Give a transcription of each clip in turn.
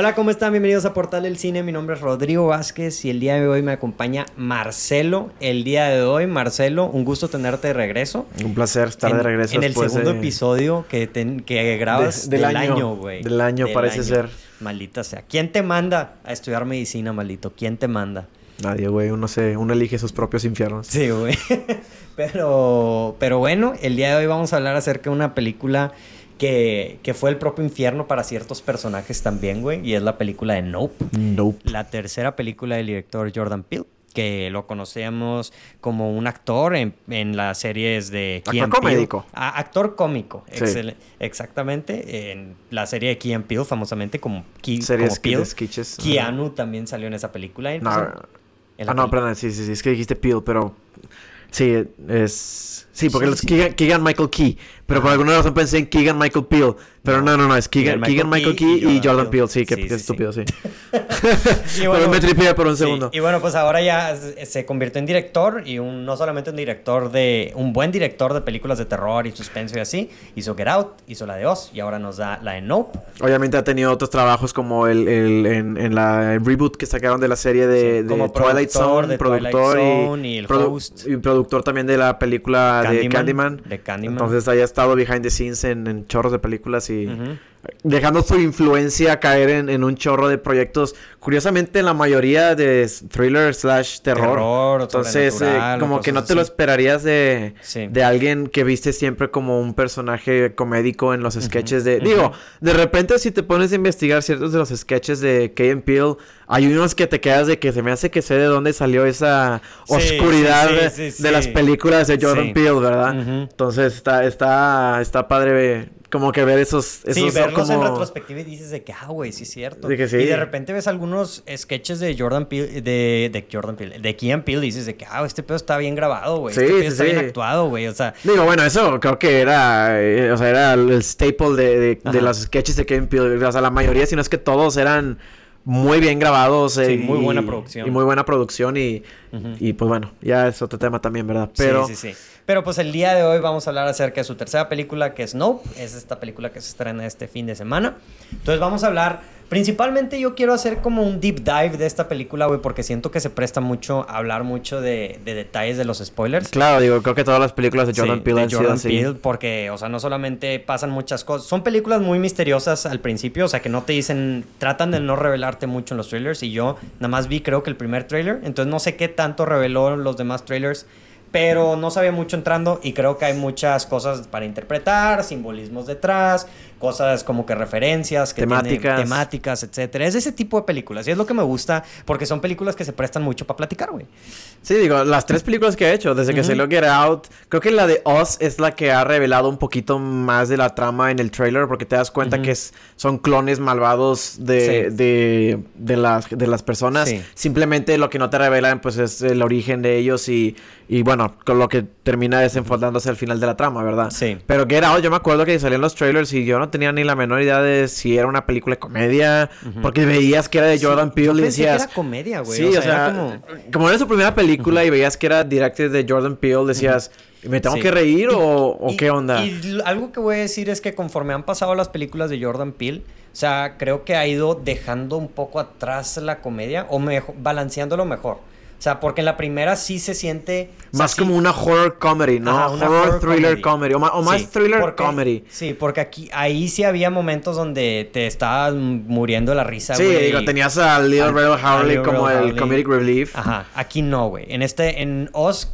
Hola, ¿cómo están? Bienvenidos a Portal del Cine. Mi nombre es Rodrigo Vázquez y el día de hoy me acompaña Marcelo. El día de hoy, Marcelo, un gusto tenerte de regreso. Un placer estar de regreso. En el segundo episodio que, que grabas del, año, güey. Del año, parece ser. Maldita sea. ¿Quién te manda a estudiar medicina, maldito? ¿Quién te manda? Nadie, güey. Uno, se, uno elige sus propios infiernos. Sí, güey. pero, pero bueno, el día de hoy vamos a hablar acerca de una película que, fue el propio infierno para ciertos personajes también, güey. Y es la película de Nope. Nope. La tercera película del director Jordan Peele que lo conocemos como un actor en, las series de Key Actor cómico. actor cómico, exactamente. En la serie de Key and Peele, famosamente como, Key, series como Keanu también salió en esa película. no, ah, no, perdón, sí, sí, sí, es que dijiste Peele, pero sí, es... Sí, porque sí, los Keegan Michael Key. Pero por alguna razón pensé en Keegan Michael Peel. Pero no, no, no, es Keegan, Michael, Key, y Jordan, Peele. Sí, que, estúpido, sí. bueno, pero me tripea por un segundo. Y bueno, pues ahora ya se convirtió en director y un, no solamente un director de... Un buen director de películas de terror y suspenso y así. Hizo Get Out, hizo la de Oz y ahora nos da la de Nope. Obviamente ha tenido otros trabajos como el, el en, la reboot que sacaron de la serie de, Twilight Zone. productor y, el host. Y productor también de la película de Candyman. De Candyman. Entonces ahí está behind the scenes en, chorros de películas y dejando su influencia caer en, un chorro de proyectos. Curiosamente, la mayoría de thriller slash terror. Entonces, eh, como que no te lo esperarías de, de alguien que viste siempre como un personaje comédico en los sketches de... Digo, de repente si te pones a investigar ciertos de los sketches de Key Peele, hay unos que te quedas de que se me hace que sé de dónde salió esa oscuridad de, las películas de Jordan Peele, ¿verdad? Entonces, está, está, está padre como que ver esos... esos sí, verlos en retrospectiva y dices de que, ah, güey, sí es cierto. Y de repente ves algunos sketches de Jordan Peele, de, de Jordan Peele, de Kean Peele y dices de que, ah, este pedo está bien grabado, güey. Sí, este pedo está bien actuado, güey, o sea... Digo, bueno, eso creo que era, eh, o sea, era el staple de, de, los sketches de Kean Peele. O sea, la mayoría, si no es que todos eran muy bien grabados. sí, muy buena producción. Y muy buena producción y, y pues bueno, ya es otro tema también, ¿verdad? Pero... Sí, sí, sí. Pero pues el día de hoy vamos a hablar acerca de su tercera película, que es Nope. Es esta película que se estrena este fin de semana. Entonces vamos a hablar... Principalmente yo quiero hacer como un deep dive de esta película, güey, porque siento que se presta mucho a hablar mucho de, detalles de los spoilers. Claro, digo, creo que todas las películas de Jordan Peele de Jordan Peele, porque, o sea, no solamente pasan muchas cosas, son películas muy misteriosas al principio, o sea, que no te dicen, tratan de no revelarte mucho en los trailers, y yo nada más vi creo que el primer trailer, entonces no sé qué tanto reveló los demás trailers pero no sabía mucho entrando y creo que hay muchas cosas para interpretar, simbolismos detrás, cosas como que referencias, que temáticas, temáticas, etcétera. Es ese tipo de películas y es lo que me gusta porque son películas que se prestan mucho para platicar, güey. Sí, digo, las tres películas que he hecho desde que lo Get Out, creo que la de Oz es la que ha revelado un poquito más de la trama en el trailer porque te das cuenta que son clones malvados de, de, de, las, de las personas. Simplemente lo que no te revelan pues es el origen de ellos y, y bueno, con lo que termina desenfondándose al final de la trama, ¿verdad? Sí. Pero Get Out, yo me acuerdo que salían los trailers y yo no tenía ni la menor idea de si era una película de comedia, porque veías que era de Jordan Peele y decías... Que era comedia, güey. Sí, o sea, como... como... era su primera película y veías que era directed de Jordan Peele, decías... ¿Me tengo que reír o, qué onda? Y algo que voy a decir es que conforme han pasado las películas de Jordan Peele, o sea, creo que ha ido dejando un poco atrás la comedia o mejor, balanceándolo mejor. O sea, porque en la primera sí se siente... Más como una horror comedy, ¿no? horror, thriller comedy. O, más, thriller comedy. Sí, porque aquí, ahí sí había momentos donde te estabas muriendo la risa, Sí, digo, tenías a Leo Red Harley como el comedic relief. Ajá, aquí no, güey. En este, en Oz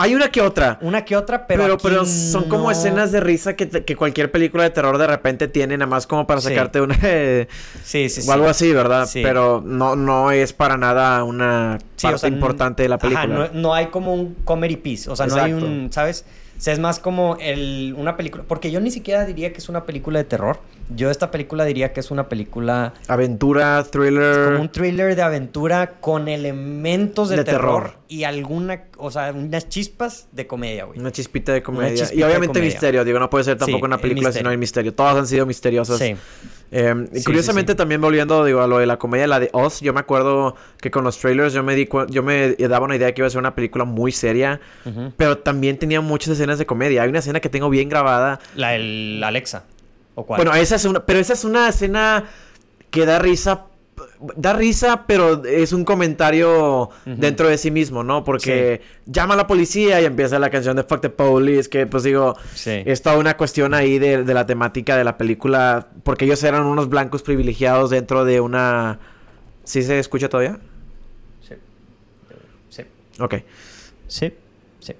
hay una que otra. Una que otra, pero. Pero, pero son como escenas de risa que, que, cualquier película de terror de repente tiene, nada más como para sacarte una. sí, sí, O algo así, ¿verdad? Pero no, no es para nada una parte importante de la película. Ajá, no, hay como un comedy piece. O sea, no hay un. ¿Sabes? O sea, es más como el, una película. Porque yo ni siquiera diría que es una película de terror. Yo esta película diría que es una película... Aventura, thriller. como un thriller de aventura con elementos de, terror, y alguna, o sea, unas chispas de comedia, güey. Una chispita de comedia. y obviamente misterio. Digo, no puede ser tampoco una película si no hay misterio. Todas han sido misteriosas. Sí. Eh, curiosamente también volviendo digo, a lo de la comedia, la de Oz, yo me acuerdo que con los trailers yo me di yo me daba una idea de que iba a ser una película muy seria, pero también tenía muchas escenas de comedia. Hay una escena que tengo bien grabada. La del Alexa. Bueno, esa es una. Pero esa es una escena que da risa da risa, pero es un comentario dentro de sí mismo, ¿no? Porque llama a la policía y empieza la canción de Fuck the Police, que pues digo, es toda una cuestión ahí de, la temática de la película, porque ellos eran unos blancos privilegiados dentro de una... ¿Sí se escucha todavía? Sí. Sí. Ok. Sí. Sí.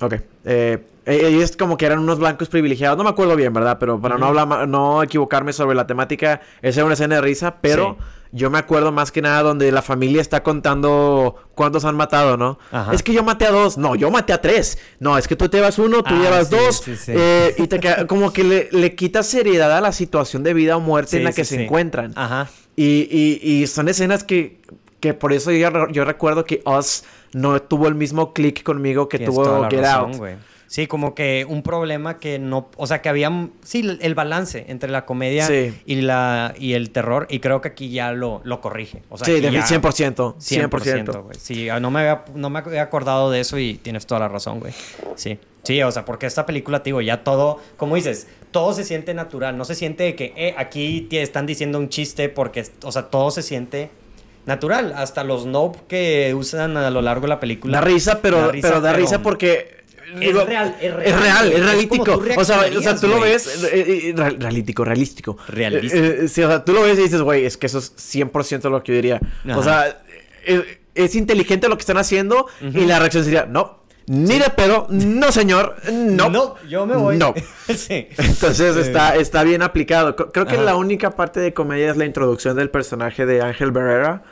Ok. Eh, ellos como que eran unos blancos privilegiados, no me acuerdo bien, ¿verdad? Pero para no hablar, no equivocarme sobre la temática, esa es una escena de risa, pero yo me acuerdo más que nada donde la familia está contando cuántos han matado, ¿no? Es que yo maté a dos, no, yo maté a tres, no, es que tú te llevas uno, tú ah, llevas dos, eh, y te como que le, le quita seriedad a la situación de vida o muerte en la que se encuentran. Ajá. Y, y, y, son escenas que, que por eso yo, yo recuerdo que Us no tuvo el mismo click conmigo que tuvo Get Out. Sí, como que un problema que no, o sea, que había, sí, el balance entre la comedia y la y el terror y creo que aquí ya lo, lo corrige. O sea, sí, de 100%, 100%. Sí, ah, no me, había, no me había acordado de eso y tienes toda la razón, güey. Sí. Sí, o sea, porque esta película, digo, ya todo, como dices, todo se siente natural, no se siente que eh, aquí te están diciendo un chiste porque, o sea, todo se siente natural, hasta los nope que usan a lo largo de la película. Da risa, pero pero da risa porque es real, es real. Es real, es realístico. O sea, o sea, tú lo ves, eh, eh, realístico, realístico. Realístico. Eh, o sea, tú lo ves y dices, güey, es que eso es 100% lo que yo diría. O sea, es, inteligente lo que están haciendo y la reacción sería, no. Ni de pedo, no señor, no. No, yo me voy. No. sí. Entonces está, está bien aplicado. Creo que la única parte de comedia es la introducción del personaje de Ángel Barrera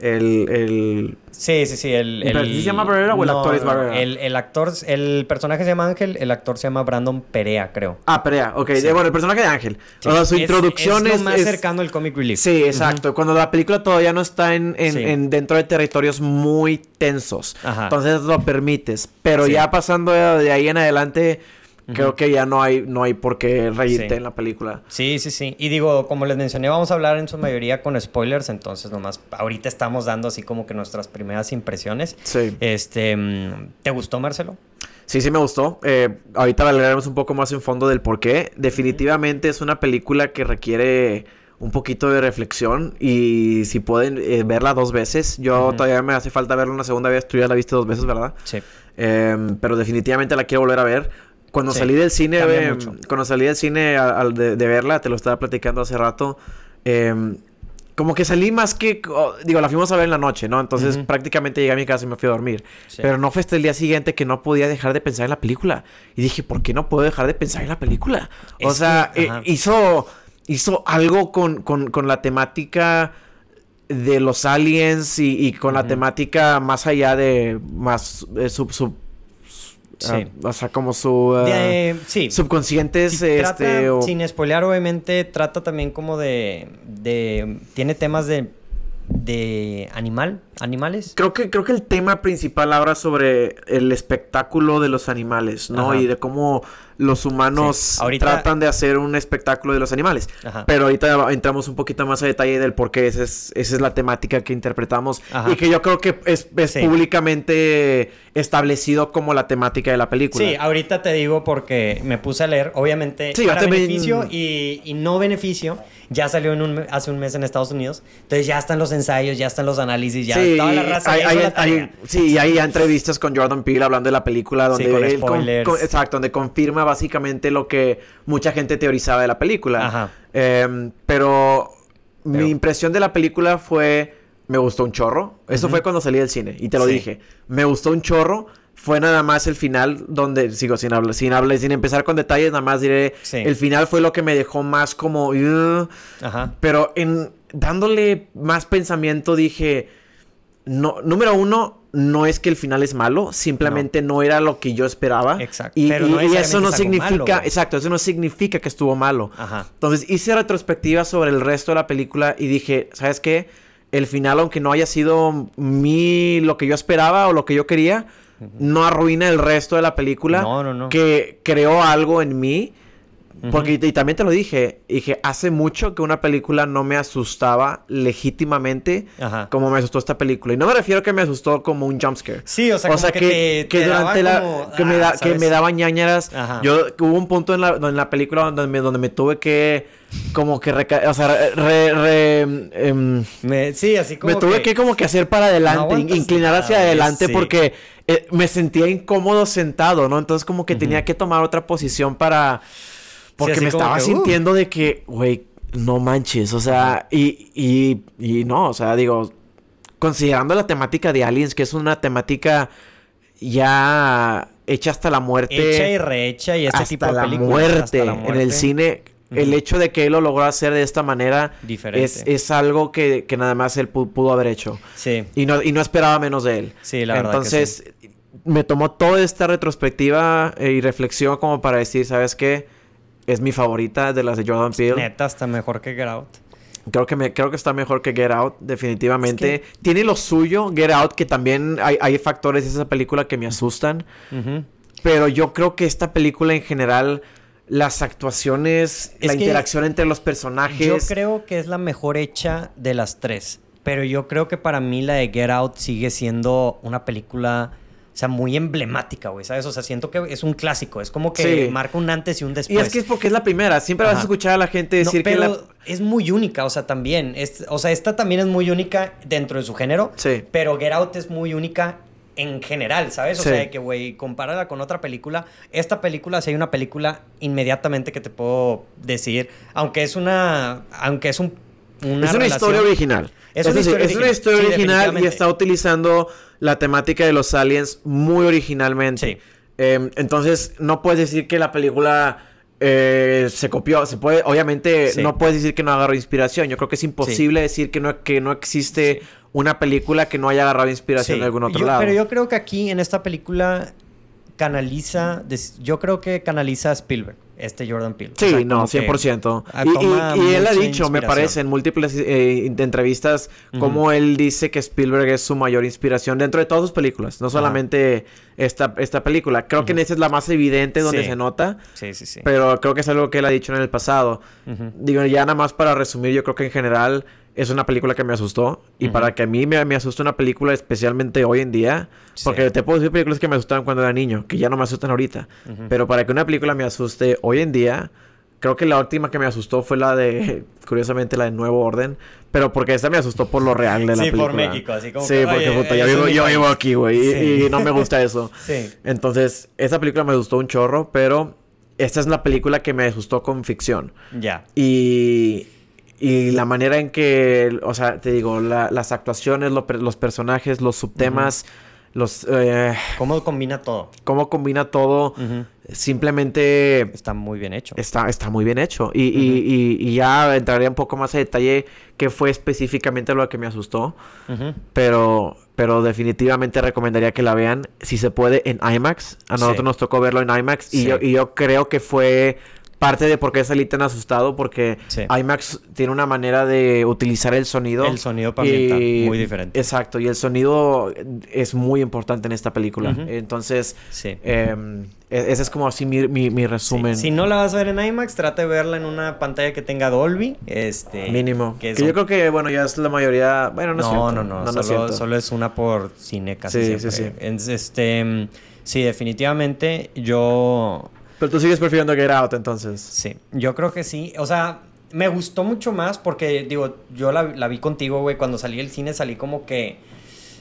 el, el... Sí, sí, sí. El, el... ¿Se llama Barrera o el actor es Barrera? El, el, actor, el personaje se llama Ángel, el actor se llama Brandon Perea, creo. Ah, Perea, ok. Bueno, el personaje de Ángel. su introducción es... lo más cercano al comic relief. Sí, exacto. Cuando la película todavía no está en, en, dentro de territorios muy tensos. Ajá. Entonces lo permites. Pero ya pasando de ahí en adelante Creo que ya no hay, no hay por qué reírte en la película. Sí, sí, sí. Y digo, como les mencioné, vamos a hablar en su mayoría con spoilers, entonces nomás ahorita estamos dando así como que nuestras primeras impresiones. Sí. Este, ¿te gustó, Marcelo? Sí, sí me gustó. Eh, ahorita hablaremos un poco más en fondo del por qué. Definitivamente es una película que requiere un poquito de reflexión y si pueden eh, verla dos veces. Yo todavía me hace falta verla una segunda vez. Tú ya la viste dos veces, ¿verdad? Sí. Em, pero definitivamente la quiero volver a ver cuando salí del cine, cuando salí del cine al, de, verla, te lo estaba platicando hace rato, em, como que salí más que, digo, la fuimos a ver en la noche, ¿no? Entonces prácticamente llegué a mi casa y me fui a dormir. Pero no fue hasta el día siguiente que no podía dejar de pensar en la película. Y dije, ¿por qué no puedo dejar de pensar en la película? o sea, eh, hizo, hizo algo con, con, la temática de los aliens y, con la temática más allá de más eh, sub, sub Sí. Ah, o sea, como su uh, sí. subconscientes. este, Sin spoilear, obviamente, trata también como de, de. Tiene temas de. De animal, animales. Creo que, creo que el tema principal habla sobre el espectáculo de los animales, ¿no? Y de cómo los humanos tratan de hacer un espectáculo de los animales. Pero ahorita entramos un poquito más a detalle del por qué esa es, esa es la temática que interpretamos y que yo creo que es, públicamente establecido como la temática de la película. Sí, ahorita te digo porque me puse a leer, obviamente, para beneficio y, y no beneficio ya salió en un, hace un mes en Estados Unidos. Entonces ya están los ensayos, ya están los análisis, ya sí, toda la raza. Hay, sí, y hay entrevistas con Jordan Peele hablando de la película donde exacto, donde confirma básicamente lo que mucha gente teorizaba de la película. Ajá. Em, pero, mi impresión de la película fue me gustó un chorro. Eso fue cuando salí del cine y te lo dije. Me gustó un chorro fue nada más el final donde sigo sin hablar, sin hablar, sin empezar con detalles, nada más diré, el final fue lo que me dejó más como, Ajá. pero en dándole más pensamiento dije, no, número uno, no es que el final es malo, simplemente no, era lo que yo esperaba. Exacto. Y, eso no significa, exacto, eso no significa que estuvo malo. Ajá. Entonces hice retrospectiva sobre el resto de la película y dije, ¿sabes qué? El final, aunque no haya sido mi lo que yo esperaba o lo que yo quería, no arruina el resto de la película. No, no, no. Que creó algo en mí porque y, también te lo dije, dije, hace mucho que una película no me asustaba legítimamente como me asustó esta película. Y no me refiero a que me asustó como un jumpscare. Sí, o sea, que, durante la que, me da, que me daba ñañaras. Yo hubo un punto en la, en la película donde me, donde me tuve que como que o sea, re, em, me, sí, así como me tuve que, como que hacer para adelante, inclinar hacia adelante porque eh, me sentía incómodo sentado, ¿no? Entonces como que tenía que tomar otra posición para porque me estaba uh. sintiendo de que, güey, no manches, o sea, y, y, y no, o sea, digo, considerando la temática de Aliens, que es una temática ya hecha hasta la muerte. Hecha y rehecha y este tipo de la muerte, hasta la muerte en el cine. El hecho de que él lo logró hacer de esta manera es, es, algo que, que, nada más él pudo haber hecho. Sí. Y no, y no esperaba menos de él. Sí, la verdad. Entonces, me tomó toda esta retrospectiva eh, y reflexión como para decir, ¿sabes qué? Es mi favorita de las de Jordan Peele. Neta, está mejor que Get Out. Creo que, me, creo que está mejor que Get Out, definitivamente. Tiene lo suyo, Get Out, que también hay, factores de esa película que me asustan. Pero yo creo que esta película en general, las actuaciones, la interacción entre los personajes. Yo creo que es la mejor hecha de las tres. Pero yo creo que para mí la de Get Out sigue siendo una película o sea, muy emblemática, güey, ¿sabes? O sea, siento que es un clásico, es como que marca un antes y un después. Y es que es porque es la primera, siempre vas a escuchar a la gente decir que la... es muy única, o sea, también, es, o sea, esta también es muy única dentro de su género, sí. pero Get Out es muy única en general, ¿sabes? O sea, que, güey, compárala con otra película. Esta película, si hay una película inmediatamente que te puedo decir, aunque es una, aunque es un... Una es una historia original. Es, una, historia es una historia original y está utilizando la temática de los aliens muy originalmente. Em, entonces, no puedes decir que la película eh, se copió. Se puede, obviamente, no puedes decir que no agarró inspiración. Yo creo que es imposible decir que no, que no existe una película que no haya agarrado inspiración de algún otro lado. Pero yo creo que aquí, en esta película, canaliza. Yo creo que canaliza a Spielberg este Jordan Peele. Sí, no, 100%. Y, él ha dicho, me parece, en múltiples eh, entrevistas, como él dice que Spielberg es su mayor inspiración dentro de todas sus películas, no solamente esta, esta película. Creo que esa es la más evidente donde se nota. Sí, sí, sí. Pero creo que es algo que él ha dicho en el pasado. Digo, ya nada más para resumir, yo creo que en general es una película que me asustó. Y para que a mí me, me asuste una película, especialmente hoy en día, porque te puedo decir películas que me asustaban cuando era niño, que ya no me asustan ahorita. Pero para que una película me asuste hoy en día, creo que la última que me asustó fue la de, curiosamente, la de Nuevo Orden. Pero porque esta me asustó por lo real de la película. Sí, por México, así como Sí, porque puta, yo, vivo, aquí, güey, y, no me gusta eso. sí. Entonces, esa película me gustó un chorro, pero esta es la película que me asustó con ficción. Ya. Y y la manera en que, o sea, te digo, las actuaciones, los personajes, los subtemas, los... Eh, ¿Cómo combina todo? Cómo combina todo. Simplemente... Está muy bien hecho. Está, está muy bien hecho. Y, y, y, ya entraría un poco más a detalle qué fue específicamente lo que me asustó. Pero pero definitivamente recomendaría que la vean si se puede en IMAX. A nosotros nos tocó verlo en IMAX y, yo, y yo creo que fue parte de por qué salí tan asustado, porque IMAX tiene una manera de utilizar el sonido. El sonido para y... muy diferente. Exacto, y el sonido es muy importante en esta película. Entonces, em, e-, ese es como así mi, mi, resumen. Si no la vas a ver en IMAX, trate de verla en una pantalla que tenga Dolby. Este, Mínimo. Que, yo creo que, bueno, ya es la mayoría. Bueno, no, no, no, no, no, solo, solo, es una por cine casi sí, siempre. Sí, sí. Este, sí, definitivamente yo pero tú sigues prefiriendo Get Out entonces. Sí, yo creo que sí. O sea, me gustó mucho más porque, digo, yo la, vi contigo, güey. Cuando salí del cine salí como que...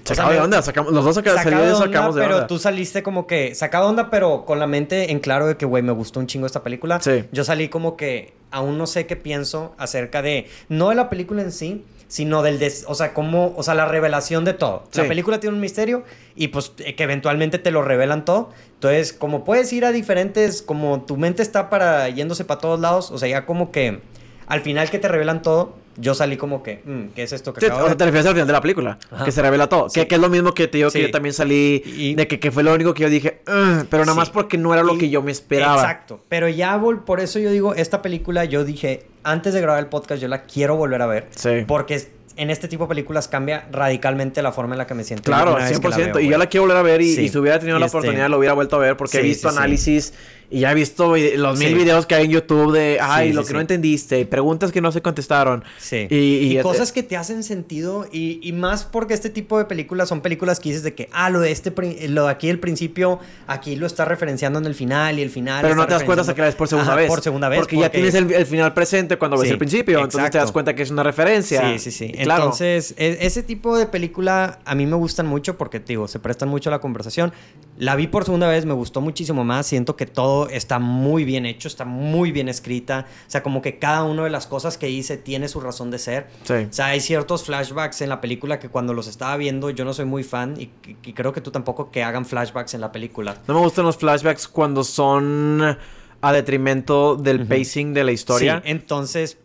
Sacado de onda, sacamos, los dos sacamos, de onda, sacamos de pero tú saliste como que sacado de onda, pero con la mente en claro de que, güey, me gustó un chingo esta película. Sí. Yo salí como que aún no sé qué pienso acerca de, no de la película en sí, sino del, des, o sea, como, o sea, la revelación de todo. La película tiene un misterio y pues eh, que eventualmente te lo revelan todo. Entonces, como puedes ir a diferentes, como tu mente está para yéndose para todos lados, o sea, ya como que al final que te revelan todo, yo salí como que, mm, ¿qué es esto que acabo de... te refieres al final de la película, que se revela todo. Que, es lo mismo que te digo que yo también salí, de que, que, fue lo único que yo dije, pero nada más porque no era lo que yo me esperaba. Exacto, pero ya, por eso yo digo, esta película yo dije, antes de grabar el podcast, yo la quiero volver a ver. Sí. Porque en este tipo de películas cambia radicalmente la forma en la que me siento. Claro, 100%. y yo la quiero volver a ver y, si hubiera tenido la este oportunidad lo hubiera vuelto a ver porque he visto análisis Y ya he visto los mil videos que hay en YouTube de, ay, lo que no entendiste, preguntas que no se contestaron. Sí. Y, cosas que te hacen sentido y, y, más porque este tipo de películas son películas que dices de que, ah, lo de este, lo de aquí el principio, aquí lo está referenciando en el final y el final. Pero no te das cuenta hasta que la ves por segunda vez. Por segunda vez. Porque, ya tienes el, final presente cuando ves el principio, entonces te das cuenta que es una referencia. Sí, sí, sí. Entonces, e, ese tipo de película a mí me gustan mucho porque, digo, se prestan mucho a la conversación. La vi por segunda vez, me gustó muchísimo más, siento que todo está muy bien hecho, está muy bien escrita. O sea, como que cada una de las cosas que hice tiene su razón de ser. O sea, hay ciertos flashbacks en la película que cuando los estaba viendo yo no soy muy fan y, creo que tú tampoco que hagan flashbacks en la película. No me gustan los flashbacks cuando son a detrimento del pacing de la historia. Sí, entonces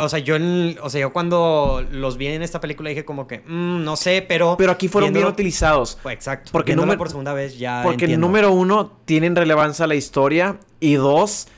o sea, yo, o sea, yo cuando los vi en esta película dije como que, mm, no sé, pero... Pero aquí fueron bien utilizados. Pues, exacto. Porque número, por segunda vez ya Porque número uno, tienen relevancia a la historia. Y dos,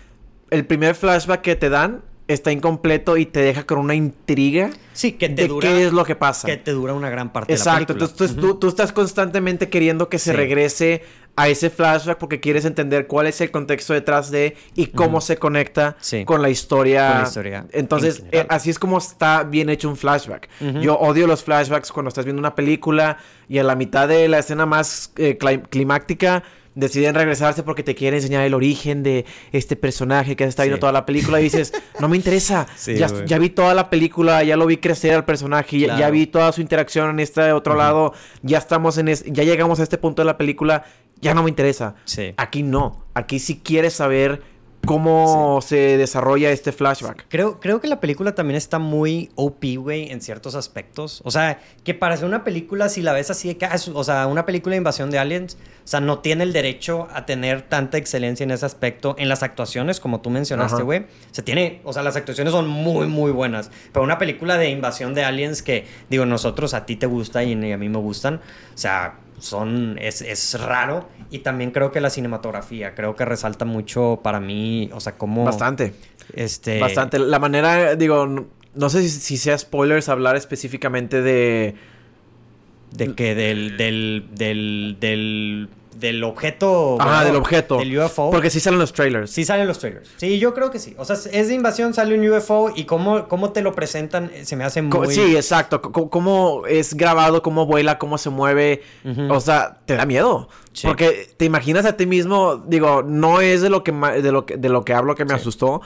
el primer flashback que te dan está incompleto y te deja con una intriga. Sí, que te de dura, qué es lo que pasa. Que te dura una gran parte de la película. Exacto. Entonces tú, estás constantemente queriendo que se regrese a ese flashback porque quieres entender cuál es el contexto detrás de y cómo se conecta con la historia. Con la historia. Entonces, eh, así es como está bien hecho un flashback. Yo odio los flashbacks cuando estás viendo una película y a la mitad de la escena más eh, climática deciden regresarse porque te quieren enseñar el origen de este personaje que has estado viendo toda la película y dices, no me interesa, ya, vi toda la película, ya lo vi crecer al personaje, ya, vi toda su interacción en este otro lado, ya estamos en ya llegamos a este punto de la película, ya no me interesa. Aquí no, aquí sí quieres saber cómo se desarrolla este flashback. Creo, creo que la película también está muy OP, güey, en ciertos aspectos. O sea, que para ser una película, si la ves así de que, ah, o sea, una película de invasión de aliens, o sea, no tiene el derecho a tener tanta excelencia en ese aspecto en las actuaciones, como tú mencionaste, güey. O sea, tiene, o sea, las actuaciones son muy, muy buenas. Pero una película de invasión de aliens que, digo, nosotros a ti te gusta y a mí me gustan, o sea, son, es, es, raro. Y también creo que la cinematografía, creo que resalta mucho para mí, o sea, como... Bastante. Este... Bastante. La manera, digo, no, sé si, sea spoilers hablar específicamente de... De que del, del, del, del del objeto. Ajá, del objeto. Del UFO. Porque sí salen los trailers. Sí salen los trailers. Sí, yo creo que sí. O sea, es de invasión, sale un UFO y cómo, cómo te lo presentan eh, se me hace muy. Sí, exacto. cómo es grabado, cómo vuela, cómo se mueve. O sea, te da miedo. Porque te imaginas a ti mismo, digo, no es de lo que, de lo que, de lo que hablo que me asustó.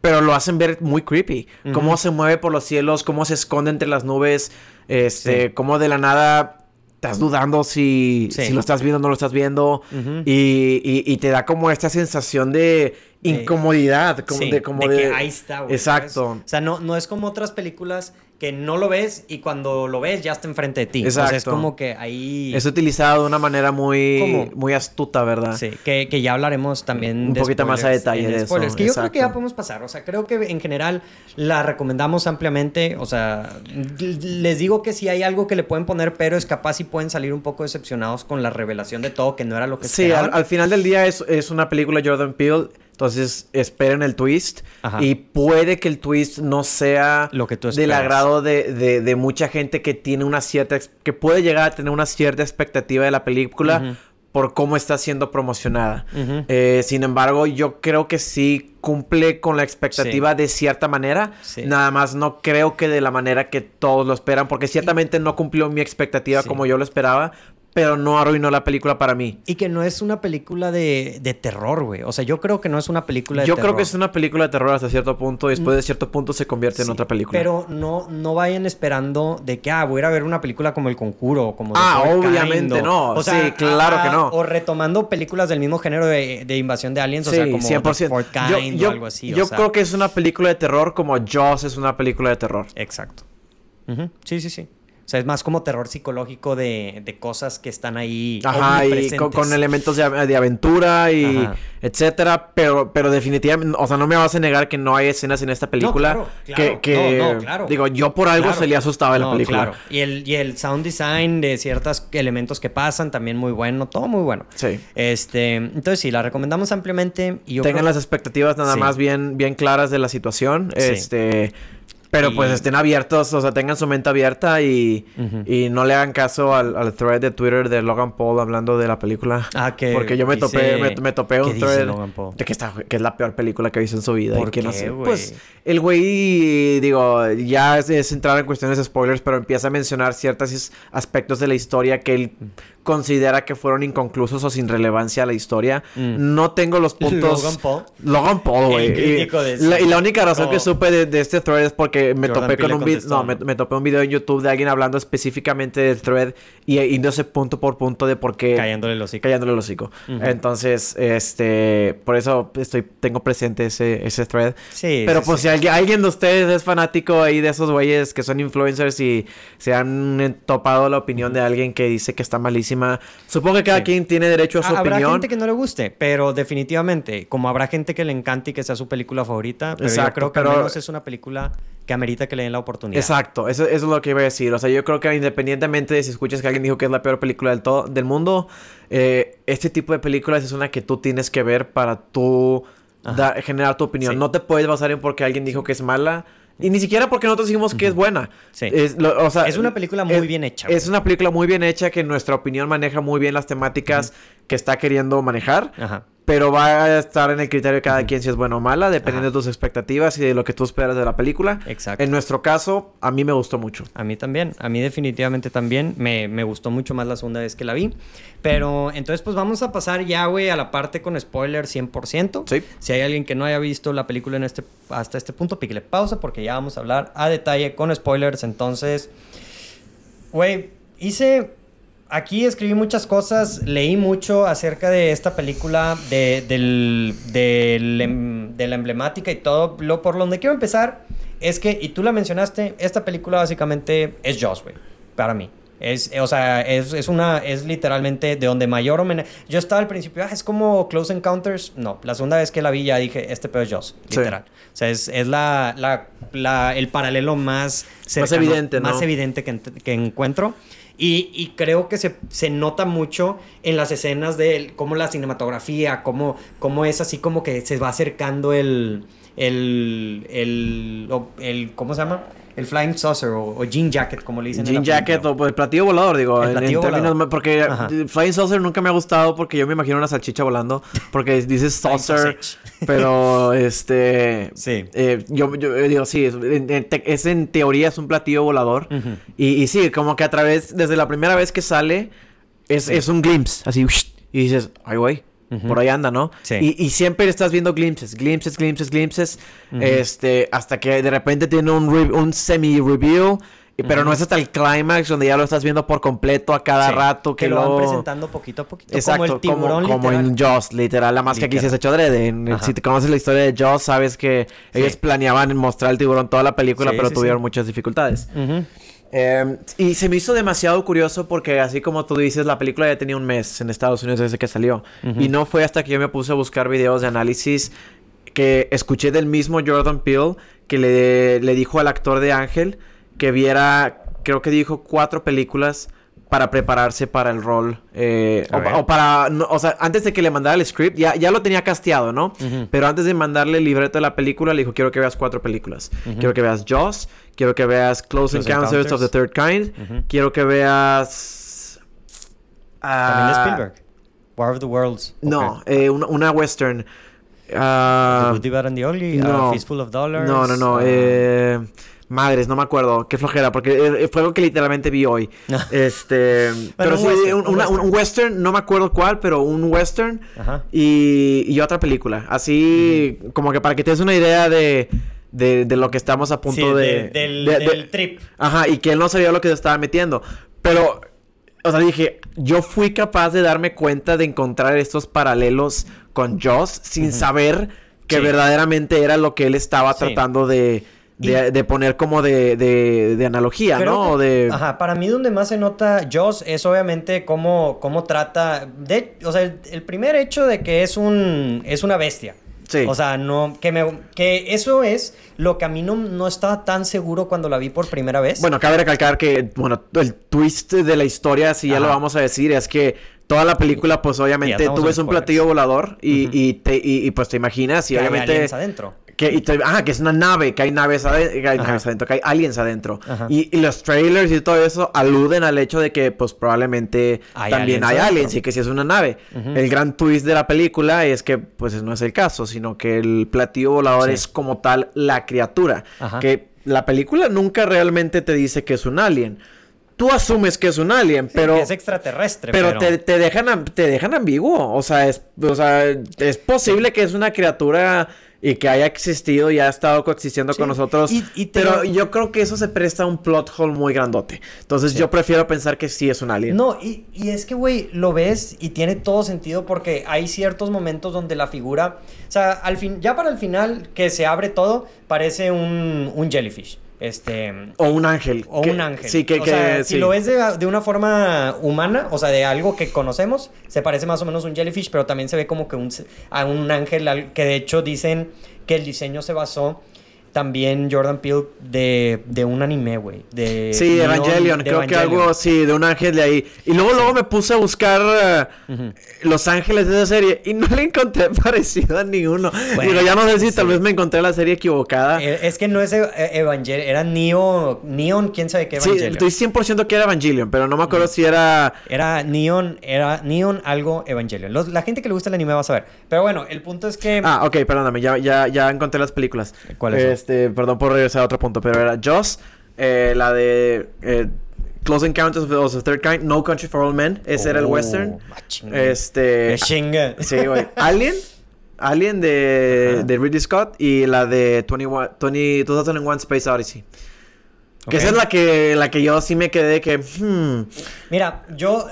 Pero lo hacen ver muy creepy. Cómo se mueve por los cielos, cómo se esconde entre las nubes. Este, cómo de la nada estás dudando si, si lo estás viendo o no lo estás viendo. y, y, te da como esta sensación de incomodidad. Como de, como de, que ahí está, güey. Exacto. O sea, no, no es como otras películas que no lo ves y cuando lo ves ya está enfrente de ti. Exacto. Es como que ahí... Es utilizado de una manera muy, muy astuta, ¿verdad? Sí, que, que ya hablaremos también Un poquito más a detalle de, eso. Que yo creo que ya podemos pasar. O sea, creo que en general la recomendamos ampliamente. O sea, les digo que si hay algo que le pueden poner, pero es capaz si pueden salir un poco decepcionados con la revelación de todo, que no era lo que Sí, al, al, final del día es, es una película Jordan Peele entonces esperen el twist. Y puede que el twist no sea lo que del agrado de, mucha gente que tiene una cierta que puede llegar a tener una cierta expectativa de la película por cómo está siendo promocionada. Eh, sin embargo, yo creo que sí cumple con la expectativa de cierta manera. Nada más no creo que de la manera que todos lo esperan, porque ciertamente no cumplió mi expectativa como yo lo esperaba, pero no arruinó la película para mí. Y que no es una película de, de terror, güey. O sea, yo creo que no es una película de yo terror. Yo creo que es una película de terror hasta cierto punto. Y después de cierto punto se convierte en otra película. Pero no, no vayan esperando de que, ah, voy a ir a ver una película como El Conjuro o como... Ah, obviamente no. O sea, sí, claro que no. O retomando películas del mismo género de, de invasión de aliens. o sea, como 100%. Fort Kind o algo así. Yo creo que es una película de terror como Jaws es una película de terror. Exacto. Sí, sí, sí. O sea, es más como terror psicológico de, de cosas que están ahí. Ajá, y con, elementos de, de, aventura y etcétera. Pero, pero definitivamente, o sea, no me vas a negar que no hay escenas en esta película. No, claro, Que, no, no, claro. Digo, yo por algo se le asustaba en la película. Claro. Y el, y el sound design de ciertos elementos que pasan, también muy bueno, todo muy bueno. Sí. Este, entonces sí, la recomendamos ampliamente. Y Tengan las expectativas nada más bien, bien claras de la situación. Este Pero pues estén abiertos, o sea, tengan su mente abierta y, y no le hagan caso al, al, thread de Twitter de Logan Paul hablando de la película. Ah, que Porque yo me topé, me, topé un thread de que, está, que es la peor película que ha visto en su vida. ¿Por y que no sé. Pues el güey, digo, ya es, entrar en cuestiones de spoilers, pero empieza a mencionar ciertos aspectos de la historia que él considera que fueron inconclusos o sin relevancia a la historia. Mm. No tengo los puntos. Logan Paul. Logan Paul, güey. Y, la única razón que oh. supe de, este thread es porque me topé con un video. No, me, topé un video en YouTube de alguien hablando específicamente del thread y no sé punto por punto de por qué. Cayéndole el hocico. Cayéndole el hocico. Entonces, este. Por eso estoy, tengo presente ese, ese thread. Sí. Pero pues si alguien, alguien de ustedes es fanático ahí de esos güeyes que son influencers y se han topado la opinión de alguien que dice que está malísimo Supongo que cada quien tiene derecho a su habrá opinión. Habrá gente que no le guste, pero definitivamente, como habrá gente que le encante y que sea su película favorita, pero yo creo que al menos es una película que amerita que le den la oportunidad. Exacto, eso, es lo que iba a decir. O sea, yo creo que independientemente de si escuchas que alguien dijo que es la peor película del, todo, del mundo, eh, este tipo de películas es una que tú tienes que ver para tú generar tu opinión. No te puedes basar en porque alguien dijo que es mala y ni siquiera porque nosotros dijimos que es buena. Sí. Es, o sea, es una película muy bien hecha. Es una película muy bien hecha que en nuestra opinión maneja muy bien las temáticas que está queriendo manejar. Ajá. Pero va a estar en el criterio de cada quien si es buena o mala, dependiendo de tus expectativas y de lo que tú esperas de la película. Exacto. En nuestro caso, a mí me gustó mucho. A mí también. A mí definitivamente también. Me, me gustó mucho más la segunda vez que la vi. Pero entonces, pues vamos a pasar ya, güey, a la parte con spoiler 100%. Sí. Si hay alguien que no haya visto la película en este, hasta este punto, píquele pausa porque ya vamos a hablar a detalle con spoilers. Entonces, güey, hice aquí escribí muchas cosas, leí mucho acerca de esta película, de, del, em, de la emblemática y todo. Lo, por donde quiero empezar es que, y tú la mencionaste, esta película básicamente es Joss, güey, para mí. Es, o sea, es, es, una, es literalmente de donde mayor homenaje. Yo estaba al principio, ah, es como Close Encounters. No, la segunda vez que la vi ya dije, este pedo es Joss, literal. O sea, es, es la, la, la, el paralelo más más evidente, Más evidente que, que encuentro. Y, creo que se, se, nota mucho en las escenas de cómo la cinematografía, cómo, cómo es así como que se va acercando el, el, el, el ¿cómo se llama? El Flying Saucer o, Jean Jacket, como le dicen. Jean Jacket o el platillo volador, digo. El platillo volador. Porque Flying Saucer nunca me ha gustado porque yo me imagino una salchicha volando. Porque dices saucer, pero este... Sí. Eh, yo, yo, digo, sí, es, en teoría es un platillo volador. y, y, sí, como que a través, desde la primera vez que sale, es, es un glimpse, así, y dices, ay, güey. Por ahí anda, ¿no? Sí. Y, y, siempre estás viendo glimpses, glimpses, glimpses, glimpses. Este, hasta que de repente tiene un, un semi-review. Pero no es hasta el climax donde ya lo estás viendo por completo a cada rato. Que, lo, van presentando poquito a poquito. Exacto, como el tiburón, como, en Jaws, literal. La más que aquí se ha hecho adrede. si te conoces la historia de Jaws, sabes que ellos planeaban mostrar el tiburón toda la película, pero tuvieron muchas dificultades. Em, y se me hizo demasiado curioso porque así como tú dices, la película ya tenía un mes en Estados Unidos desde que salió. Y no fue hasta que yo me puse a buscar videos de análisis que escuché del mismo Jordan Peele que le, le dijo al actor de Ángel que viera, creo que dijo cuatro películas para prepararse para el rol. Eh, o, para. o sea, antes de que le mandara el script, ya, ya lo tenía casteado, ¿no? Pero antes de mandarle el libreto de la película, le dijo: Quiero que veas cuatro películas. Quiero que veas Jaws. Quiero que veas Close, Encounters, of the Third Kind. Quiero que veas. También uh, Spielberg. War of the Worlds. No, eh, una, una, western. The Good, Bad and the Ugly. No. Fistful of Dollars. No, no, no. Eh. Madres, no me acuerdo. Qué flojera, porque fue algo que literalmente vi hoy. este. pero sí, un, western. no me acuerdo cuál, pero un western. Ajá. Y, y otra película. Así, como que para que te des una idea de. De, de, lo que estamos a punto de, del, del trip. Ajá, y que él no sabía lo que se estaba metiendo. Pero, o sea, dije, yo fui capaz de darme cuenta de encontrar estos paralelos con Joss sin saber que verdaderamente era lo que él estaba tratando de, de, poner como de, de, analogía, ¿no? de... Ajá, para mí donde más se nota Joss es obviamente cómo, cómo trata, de, o sea, el, primer hecho de que es un, es una bestia. Sí. O sea, no, que, me, que eso es lo que a mí no, no, estaba tan seguro cuando la vi por primera vez. Bueno, cabe recalcar que, bueno, el twist de la historia, si ya lo vamos a decir, es que toda la película, pues obviamente tú ves un platillo volador y, y, te, y, pues te imaginas y obviamente... adentro Que, y ah, que es una nave, que hay naves, adentro, que hay aliens adentro. Y, los trailers y todo eso aluden al hecho de que, pues, probablemente también hay aliens y que si es una nave. El gran twist de la película es que, pues, no es el caso, sino que el platillo volador es como tal la criatura. Que la película nunca realmente te dice que es un alien tú asumes que es un alien, pero... es extraterrestre. Pero, Te, te, dejan, te dejan ambiguo. O sea, es, o sea, es posible que es una criatura y que haya existido y ha estado coexistiendo con nosotros. pero yo creo que eso se presta a un plot hole muy grandote. Entonces yo prefiero pensar que sí es un alien. No, y, y es que, güey, lo ves y tiene todo sentido porque hay ciertos momentos donde la figura... O sea, al fin, ya para el final que se abre todo, parece un, un jellyfish. Este, o un ángel. O un ángel. Sí, que, o sea, si lo ves de, una forma humana, o sea, de algo que conocemos, se parece más o menos a un jellyfish, pero también se ve como que un, a un ángel, que de hecho dicen que el diseño se basó también Jordan Peele de, de un anime, güey. De sí, Evangelion. Creo que algo, sí, de un ángel de ahí. Y luego, luego me puse a buscar eh, los ángeles de esa serie y no le encontré parecido a ninguno. Digo, ya no sé si tal vez me encontré la serie equivocada. Eh, es que no es Evangelion, era Neo, Neon, quién sabe qué Evangelion. Sí, estoy 100% que era Evangelion, pero no me acuerdo si era... Era Neon, era Neon algo Evangelion. la gente que le gusta el anime va a saber. Pero bueno, el punto es que... Ah, ok, perdóname, ya, ya, ya encontré las películas. ¿Cuáles es? Este, perdón por regresar a otro punto, pero era Joss, eh, la de eh, Close Encounters of the Third Kind, No Country for All Men, ese era el oh, western. Este. Chinga. Sí, güey. Alien. Alien de, de, Ridley Scott y la de 21, 20, 2001 Space Odyssey. Que esa es la que, la que yo sí me quedé que... Hmm. Mira, yo...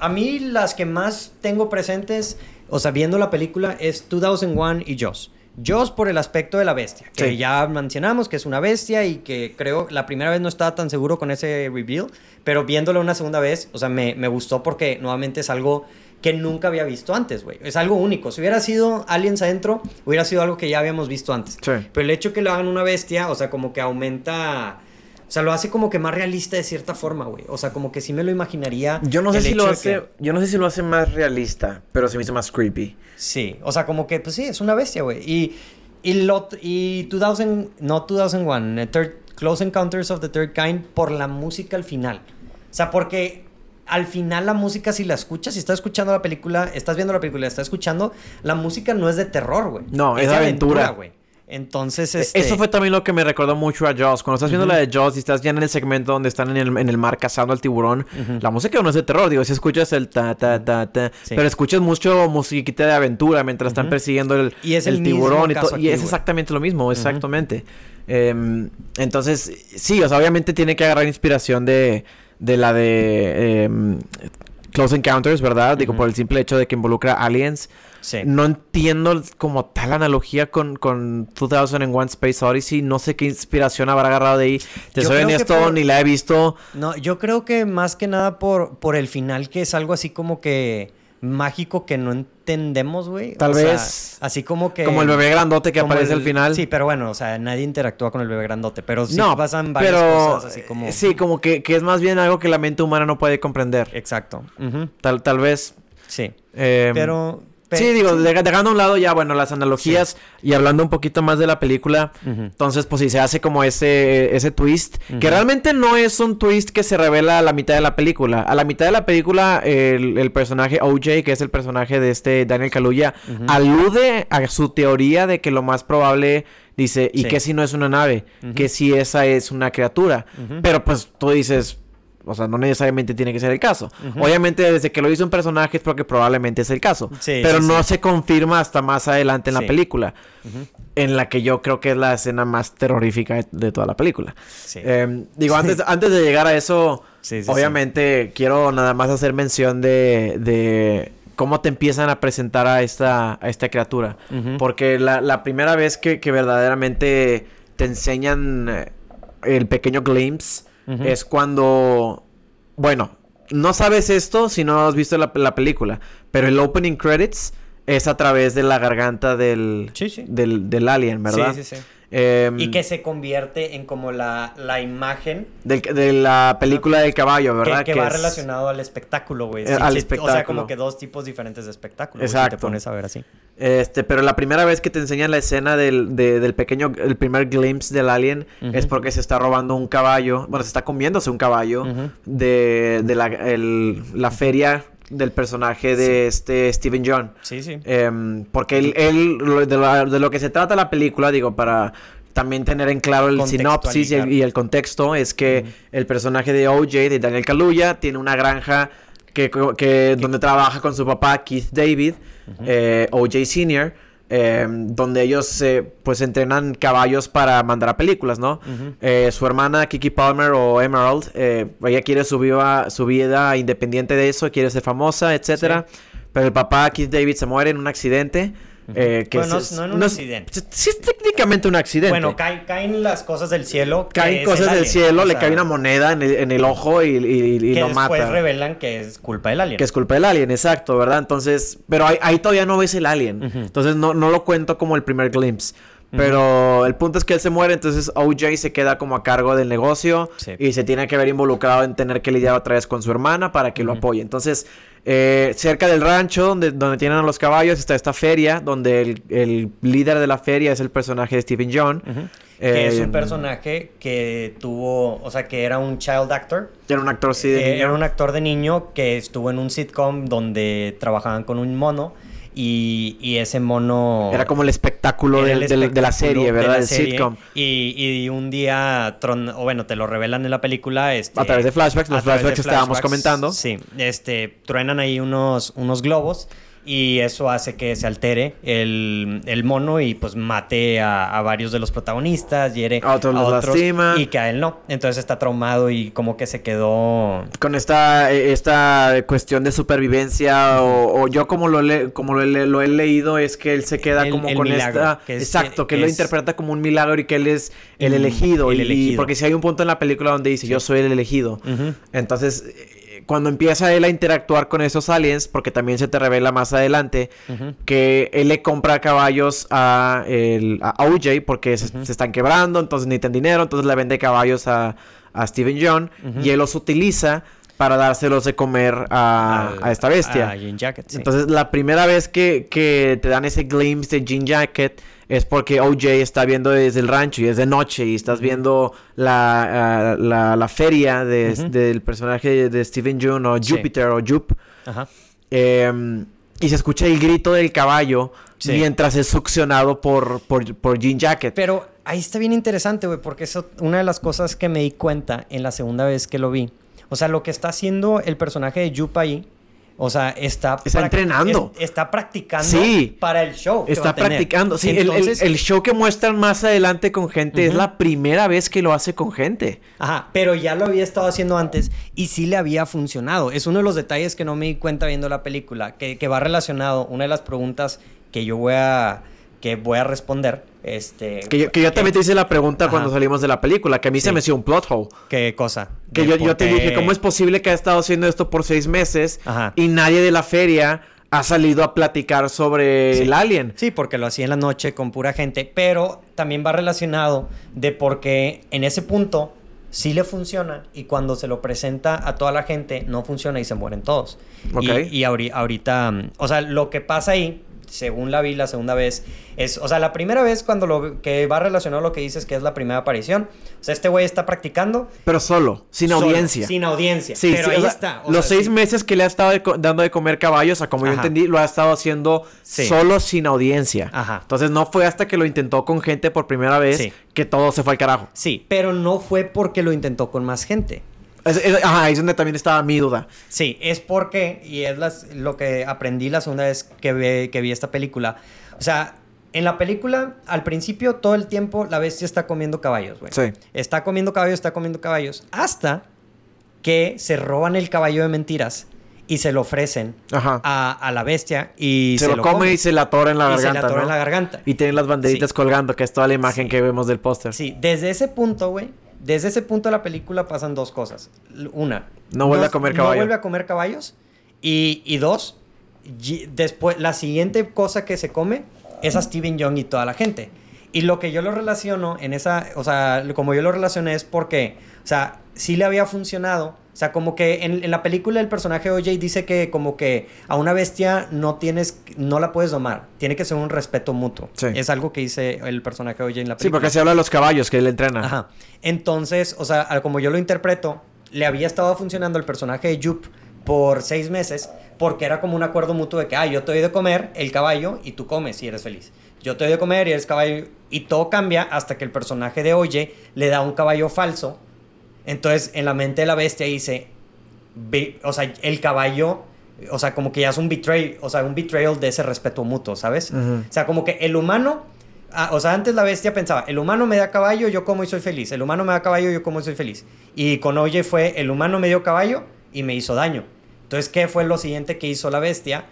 A mí las que más tengo presentes, o sea, viendo la película, es 2001 y Joss. Joss por el aspecto de la bestia, que ya mencionamos que es una bestia y que creo la primera vez no estaba tan seguro con ese reveal, pero viéndolo una segunda vez, o sea, me, me gustó porque nuevamente es algo que nunca había visto antes, güey. Es algo único. Si hubiera sido aliens adentro, hubiera sido algo que ya habíamos visto antes. Pero el hecho que lo hagan una bestia, o sea, como que aumenta... O sea, lo hace como que más realista de cierta forma, güey. O sea, como que sí me lo imaginaría. Yo no sé si lo hace. Yo no sé si lo hace más realista, pero se me hizo más creepy. Sí, o sea, como que, pues sí, es una bestia, güey. Y, y, lo, y 2000, no 2001, eh, third, Close Encounters of the Third Kind por la música al final. O sea, porque al final la música, si la escuchas, si estás escuchando la película, estás viendo la película, estás escuchando, la música no es de terror, güey. No, es, de aventura, güey. Entonces, e-, este... Eso fue también lo que me recordó mucho a Jaws. Cuando estás viendo la de Jaws y estás ya en el segmento donde están en el, en el mar cazando al tiburón, la música no es de terror. Digo, si escuchas el ta, ta, ta, ta, pero escuchas mucho musiquita de aventura mientras están persiguiendo el, y es el, tiburón y, todo y es exactamente lo mismo, exactamente. Em, entonces, sí, o sea, obviamente tiene que agarrar inspiración de, de la de em, Close Encounters, ¿verdad? Digo, por el simple hecho de que involucra aliens. No entiendo como tal analogía con, con 2001 Space Odyssey. No sé qué inspiración habrá agarrado de ahí. Te soy honesto, ni la he visto. No, yo creo que más que nada por, por el final, que es algo así como que mágico que no entendemos, güey. Tal vez. así como que. Como el bebé grandote que aparece al final. Sí, pero bueno, o sea, nadie interactúa con el bebé grandote. Pero sí no, pasan varias cosas así como. Sí, como que, que, es más bien algo que la mente humana no puede comprender. Exacto. tal, tal vez. Sí. Em, pero Sí, digo, dejando a un lado ya, bueno, las analogías y hablando un poquito más de la película, entonces, pues sí, se hace como ese, ese twist, que realmente no es un twist que se revela a la mitad de la película. A la mitad de la película, el, personaje OJ, que es el personaje de este Daniel Kaluuya, alude a su teoría de que lo más probable dice, ¿y qué si no es una nave? Que si esa es una criatura? Pero pues tú dices, o sea, no necesariamente tiene que ser el caso. Obviamente, desde que lo hizo un personaje es porque probablemente es el caso. pero no se confirma hasta más adelante en la película. En la que yo creo que es la escena más terrorífica de, toda la película. Em, digo, antes, antes de llegar a eso, obviamente quiero nada más hacer mención de, de cómo te empiezan a presentar a esta, a esta criatura. Porque la, la, primera vez que, que verdaderamente te enseñan eh, el pequeño glimpse es cuando, bueno, no sabes esto si no has visto la, película, pero el opening credits es a través de la garganta del, del, del, alien, ¿verdad? Sí, sí, sí. Em, y que se convierte en como la, la imagen de la película del caballo, ¿verdad? Que, va relacionado al espectáculo, güey. Eh, al espectáculo. O sea, como que dos tipos diferentes de espectáculo. Exacto. si te pones a ver así. Este, pero la primera vez que te enseñan la escena del, del pequeño, el primer glimpse del alien, es porque se está robando un caballo, bueno, se está comiéndose un caballo de, de la, la feria del personaje de este Steven John. Sí, sí. Em, porque él, él de, lo, que se trata la película, digo, para también tener en claro el sinopsis y el, contexto, es que el personaje de OJ, de Daniel Kaluuya, tiene una granja que, que donde trabaja con su papá Keith David, eh, OJ Sr., Em, donde ellos pues entrenan caballos para mandar a películas, ¿no? Eh, su hermana Kiki Palmer o Emerald, eh, ella quiere su vida, su vida independiente de eso, quiere ser famosa, etcétera. Pero el papá Keith David se muere en un accidente. Eh, que bueno, no, en un accidente. Sí, es técnicamente un accidente. Bueno, caen, las cosas del cielo. Caen cosas del cielo, le cae una moneda en el, ojo y, y, lo mata. después revelan que es culpa del alien. Que es culpa del alien, exacto, ¿verdad? Entonces, pero ahí, todavía no ves el alien. Entonces no, no lo cuento como el primer glimpse. Pero el punto es que él se muere, entonces OJ se queda como a cargo del negocio y se tiene que ver involucrado en tener que lidiar otra vez con su hermana para que lo apoye. Entonces, eh, cerca del rancho donde, donde tienen a los caballos está esta feria, donde el, líder de la feria es el personaje de Stephen John. que es un eh, personaje que tuvo, o sea, que era un child actor. Era un actor, sí, de eh, Era un actor de niño que estuvo en un sitcom donde trabajaban con un mono y, ese mono... Era como el espectáculo, de la serie, ¿verdad? el sitcom. Y, un día, o bueno, te lo revelan en la película. Este, a través de flashbacks, los flashbacks que estábamos comentando. Sí, este, truenan ahí unos, unos globos y eso hace que se altere el, el mono y pues mate a, varios de los protagonistas, hiere a otros, a otros y que a él no. Entonces está traumado y como que se quedó... Con esta, esta cuestión de supervivencia o, yo como lo, le, como lo, he leído es que él se queda como con esta... exacto, que él lo interpreta como un milagro y que él es el, elegido. y, porque si hay un punto en la película donde dice yo soy el elegido. Entonces cuando empieza él a interactuar con esos aliens, porque también se te revela más adelante que él le compra caballos a, el, OJ porque se, están quebrando, entonces necesitan dinero, entonces le vende caballos a, a Steven John y él los utiliza para dárselos de comer a, esta bestia. Entonces, la primera vez que, que, te dan ese glimpse de Jean Jacket es porque OJ está viendo desde el rancho y es de noche y estás viendo la, ah, la, feria del personaje de Steven June o Jupiter o Jup. Em, y se escucha el grito del caballo mientras es succionado por, por, por Jean Jacket. Pero ahí está bien interesante, güey, porque eso una de las cosas que me di cuenta en la segunda vez que lo vi. O sea, lo que está haciendo el personaje de Jup ahí o sea, está... Está entrenando. está practicando sí, para el show. está practicando. Sí, el, show que muestran más adelante con gente es la primera vez que lo hace con gente. Ajá, pero ya lo había estado haciendo antes y sí le había funcionado. Es uno de los detalles que no me di cuenta viendo la película, que, que va relacionado, una de las preguntas que yo voy a que voy a responder. Este, que yo, que yo también te hice la pregunta cuando salimos de la película, que a mí se me hizo un plot hole. ¿Qué cosa? Que yo, yo, te dije, ¿cómo es posible que ha estado haciendo esto por seis meses y nadie de la feria ha salido a platicar sobre el alien? Sí, porque lo hacía en la noche con pura gente, pero también va relacionado de por qué en ese punto sí le funciona y cuando se lo presenta a toda la gente no funciona y se mueren todos. Okay. Y, y ahorita, o sea, lo que pasa ahí según la vi la segunda vez, es, o sea, la primera vez cuando lo que va relacionado a lo que dices que es la primera aparición, o sea, este güey está practicando. Pero solo, sin audiencia. Sin audiencia. Sí, pero ahí está. los seis meses que le ha estado dando de comer caballos, a como yo entendí, lo ha estado haciendo solo sin audiencia. Ajá. Entonces no fue hasta que lo intentó con gente por primera vez que todo se fue al carajo. Sí, pero no fue porque lo intentó con más gente. Ajá, ahí es donde también estaba mi duda. Sí, es porque, y es lo que aprendí la segunda vez que, vi, que vi esta película. O sea, en la película, al principio, todo el tiempo, la bestia está comiendo caballos, güey. Sí. Está comiendo caballos, está comiendo caballos. Hasta que se roban el caballo de mentiras y se lo ofrecen A, la bestia y se, lo, come, y se la atora en la garganta. Se la atora en la garganta. Y tienen las banderitas colgando, que es toda la imagen que vemos del póster. Sí, desde ese punto, güey, desde ese punto de la película pasan dos cosas. Una, no vuelve a comer caballos. No vuelve a comer caballos. Y, dos, después, la siguiente cosa que se come es a Steven Young y toda la gente. Y lo que yo lo relaciono en esa, o sea, como yo lo relacioné es porque, o sea, sí le había funcionado. O sea, como que en, la película el personaje OJ dice que como que a una bestia no tienes, no la puedes domar. Tiene que ser un respeto mutuo. Es algo que dice el personaje OJ en la película. Sí, porque se habla de los caballos que él entrena. Ajá. Entonces, o sea, como yo lo interpreto, le había estado funcionando el personaje de Jup por seis meses porque era como un acuerdo mutuo de que, ah, yo te doy de comer el caballo y tú comes y eres feliz yo te doy de comer y eres caballo. Y todo cambia hasta que el personaje de Oye le da un caballo falso. Entonces, en la mente de la bestia dice, o sea, el caballo, o sea, como que ya es un betrayal, o sea, un betrayal de ese respeto mutuo, ¿sabes? O sea, como que el humano, ah, o sea, antes la bestia pensaba, el humano me da caballo, yo como y soy feliz. El humano me da caballo, yo como y soy feliz. Y con Oye fue, el humano me dio caballo y me hizo daño. Entonces, ¿qué fue lo siguiente que hizo la bestia?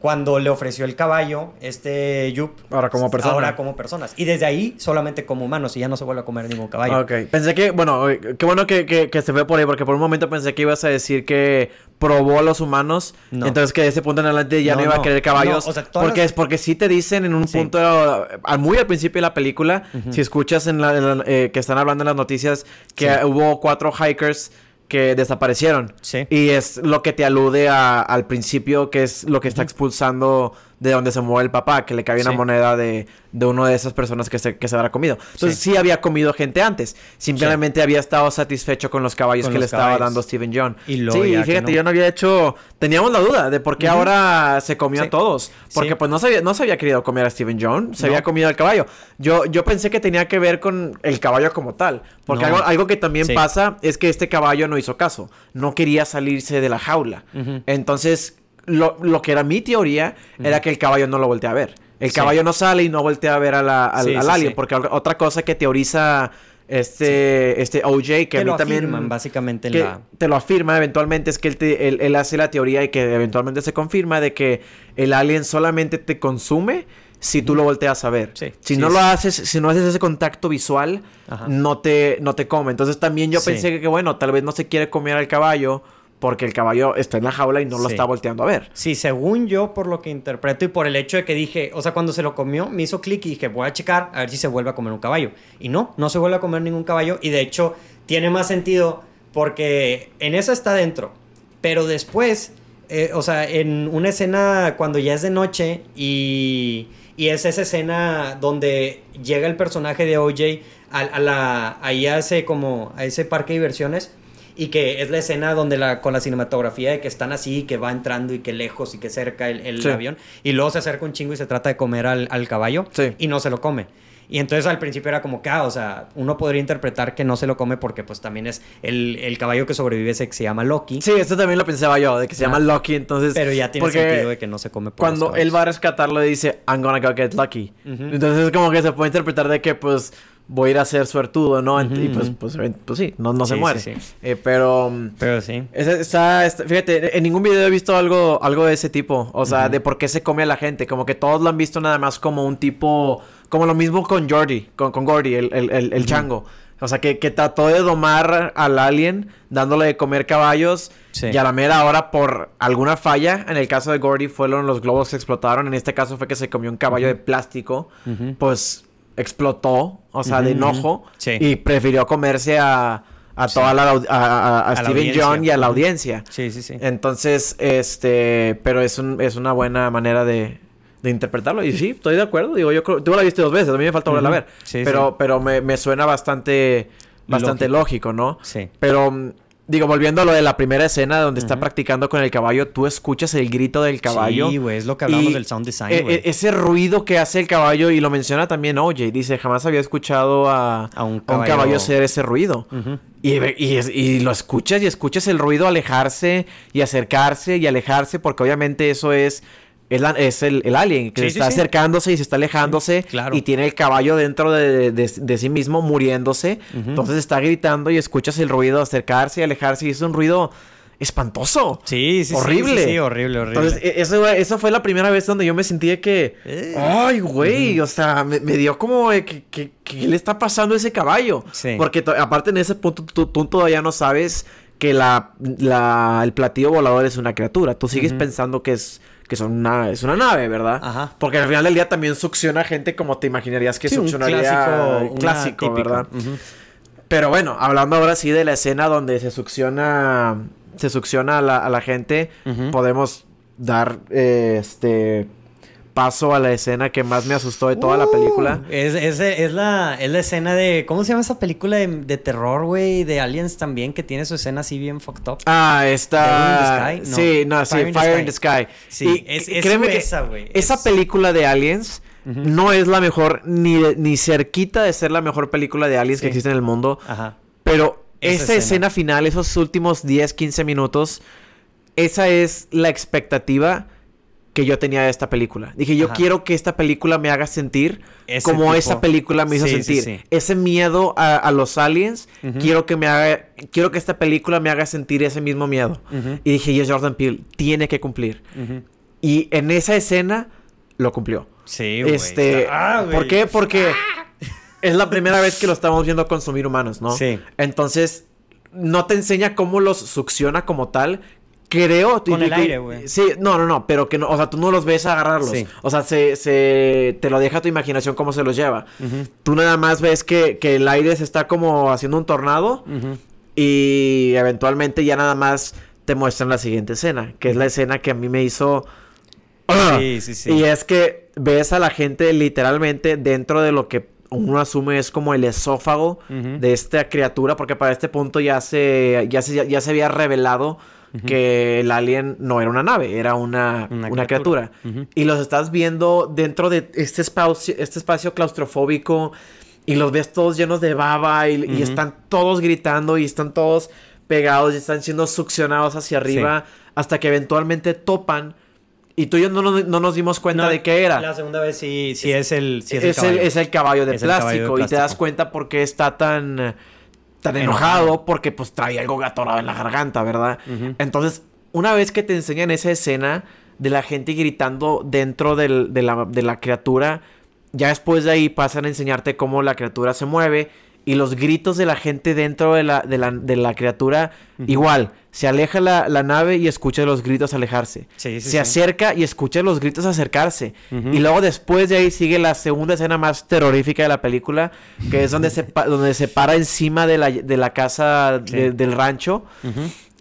Cuando le ofreció el caballo, este Yup. Ahora como persona. Ahora como personas. Y desde ahí solamente como humanos y ya no se vuelve a comer ningún caballo. Ok. Pensé que, bueno, qué bueno que, que, se fue por ahí, porque por un momento pensé que ibas a decir que probó a los humanos. Entonces que de ese punto en adelante ya no, iba a querer caballos. O sea, porque es porque sí te dicen en un punto, muy al principio de la película, si escuchas en la, eh, que están hablando en las noticias, que hubo cuatro hikers que desaparecieron. Sí. Y es lo que te alude al principio, que es lo que está expulsando de donde se mueve el papá, que le cae una moneda de, de una de esas personas que se, que se habrá comido. Entonces sí. había comido gente antes. Simplemente había estado satisfecho con los caballos que le estaba dando Steven John. Y sí, y fíjate, yo no había hecho... Teníamos la duda de por qué ahora se comió a todos. Porque pues no se, había, no se había querido comer a Steven John, se había comido al caballo. Yo, yo pensé que tenía que ver con el caballo como tal. Porque algo, algo que también pasa es que este caballo no hizo caso. No quería salirse de la jaula. Entonces lo, que era mi teoría era que el caballo no lo voltea a ver. El caballo no sale y no voltea a ver a la, al, alien. Porque otra cosa que teoriza este, este OJ, que a mí también. básicamente Te lo afirma eventualmente, es que él, él, hace la teoría y que eventualmente se confirma de que el alien solamente te consume si tú lo volteas a ver. si no lo haces, si no haces ese contacto visual, no te, no te come. Entonces también yo pensé que, bueno, tal vez no se quiere comer al caballo porque el caballo está en la jaula y no lo está volteando a ver. Sí, según yo, por lo que interpreto y por el hecho de que dije, o sea, cuando se lo comió, me hizo clic y dije, voy a checar a ver si se vuelve a comer un caballo. Y no, no se vuelve a comer ningún caballo. Y de hecho, tiene más sentido porque en esa está dentro. Pero después, eh, o sea, en una escena cuando ya es de noche y, y es esa escena donde llega el personaje de OJ a, la, ahí a ese, como, a ese parque de diversiones y que es la escena donde la, con la cinematografía de que están así, que va entrando y que lejos y que cerca el, avión, y luego se acerca un chingo y se trata de comer al, caballo y no se lo come. Y entonces al principio era como que, ah, o sea, uno podría interpretar que no se lo come porque pues también es el, caballo que sobrevive ese que se llama Loki. Sí, esto también lo pensaba yo, de que se llama Loki, entonces... Pero ya tiene sentido de que no se come por Cuando él va a rescatarlo dice, I'm gonna go get Lucky. Entonces es como que se puede interpretar de que pues voy a ir a ser suertudo, ¿no? Y pues, pues, pues, sí, no, no se muere. Eh, pero... Pero sí. Está, fíjate, en ningún video he visto algo, algo de ese tipo. O sea, de por qué se come a la gente. Como que todos lo han visto nada más como un tipo... Como lo mismo con Jordi, con, con Gordy, el, el, el, chango. O sea, que, que, trató de domar al alien dándole de comer caballos. Y a la mera hora, por alguna falla, en el caso de Gordy fueron los globos que explotaron. En este caso fue que se comió un caballo de plástico. Pues explotó, o sea, de enojo, y prefirió comerse a, a toda la a, a, Steven John y a la audiencia. Sí, sí, sí. Entonces, este, pero es un, es una buena manera de, de interpretarlo. Y sí, estoy de acuerdo. Digo, yo creo, tú la viste dos veces, a mí me falta volverla a ver. Sí, pero, pero me, me, suena bastante, bastante lógico, ¿no? Sí. Pero Digo, volviendo a lo de la primera escena donde está practicando con el caballo, tú escuchas el grito del caballo. Sí, güey, es lo que hablamos del sound design, e, e, ese ruido que hace el caballo, y lo menciona también Oye, dice, jamás había escuchado a, un, caballo... hacer ese ruido. y, y, lo escuchas y escuchas el ruido alejarse y acercarse y alejarse, porque obviamente eso es es, el, alien que está acercándose y se está alejándose y tiene el caballo dentro de, sí mismo muriéndose. Entonces está gritando y escuchas el ruido acercarse y alejarse y es un ruido espantoso. Sí, sí, horrible. Sí, horrible, horrible. Entonces, e, eso, eso, fue la primera vez donde yo me sentí que, eh. ay, güey, o sea, me, dio como que, que, le está pasando a ese caballo. Porque aparte en ese punto tú, todavía no sabes que la, el platillo volador es una criatura. Tú sigues pensando que es que son una, es una nave, ¿verdad? Ajá. Porque al final del día también succiona gente como te imaginarías que succionaría un clásico, ¿verdad? Pero bueno, hablando ahora sí de la escena donde se succiona se succiona a la, a la gente, podemos dar este paso a la escena que más me asustó de toda la uh, película. Es, es, es, la, es la escena de. ¿Cómo se llama esa película de, terror, güey? De Aliens también, que tiene su escena así bien fucked up. Ah, está. sí, no, sí, Fire, in the Sky. Sí, es, créeme esa, güey. Esa película de Aliens. No es la mejor, ni, ni cerquita de ser la mejor película de aliens que existe en el mundo. Ajá. Pero esa, escena. final, esos últimos 10, 15 minutos, esa es la expectativa que yo tenía de esta película. Dije, yo quiero que esta película me haga sentir como esa película me hizo sentir. Ese miedo a, los aliens, quiero que me haga, quiero que esta película me haga sentir ese mismo miedo. Y dije, y Jordan Peele tiene que cumplir. Y en esa escena lo cumplió. Sí, güey. Este, ah, ¿por qué? Porque es la primera vez que lo estamos viendo consumir humanos, ¿no? Sí. Entonces, no te enseña cómo los succiona como tal, creo... Con el aire, güey. Sí, no, no, no, pero que no, o sea, tú no los ves agarrarlos. O sea, se, se, te lo deja tu imaginación cómo se los lleva. Tú nada más ves que, que, el aire se está como haciendo un tornado y eventualmente ya nada más te muestran la siguiente escena, que es la escena que a mí me hizo... Sí, sí, sí. Y es que ves a la gente literalmente dentro de lo que uno asume es como el esófago de esta criatura, porque para este punto ya se, ya se, ya se había revelado que el alien no era una nave, era una, una, criatura. Y los estás viendo dentro de este espacio, este espacio claustrofóbico y los ves todos llenos de baba y, están todos gritando y están todos pegados y están siendo succionados hacia arriba hasta que eventualmente topan. Y tú y yo no, nos dimos cuenta de qué era. La segunda vez sí, sí es el, es, el, caballo. es el caballo de plástico. Y te das cuenta por qué está tan tan enojado porque pues trae algo atorado en la garganta, ¿verdad? Entonces, una vez que te enseñan esa escena de la gente gritando dentro de, la, de la criatura, ya después de ahí pasan a enseñarte cómo la criatura se mueve y los gritos de la gente dentro de la, de la, de la criatura, igual, se aleja la, la, nave y escucha los gritos alejarse. se acerca y escucha los gritos acercarse. Y luego después de ahí sigue la segunda escena más terrorífica de la película, que es donde se, donde se para encima de la, de la casa del rancho.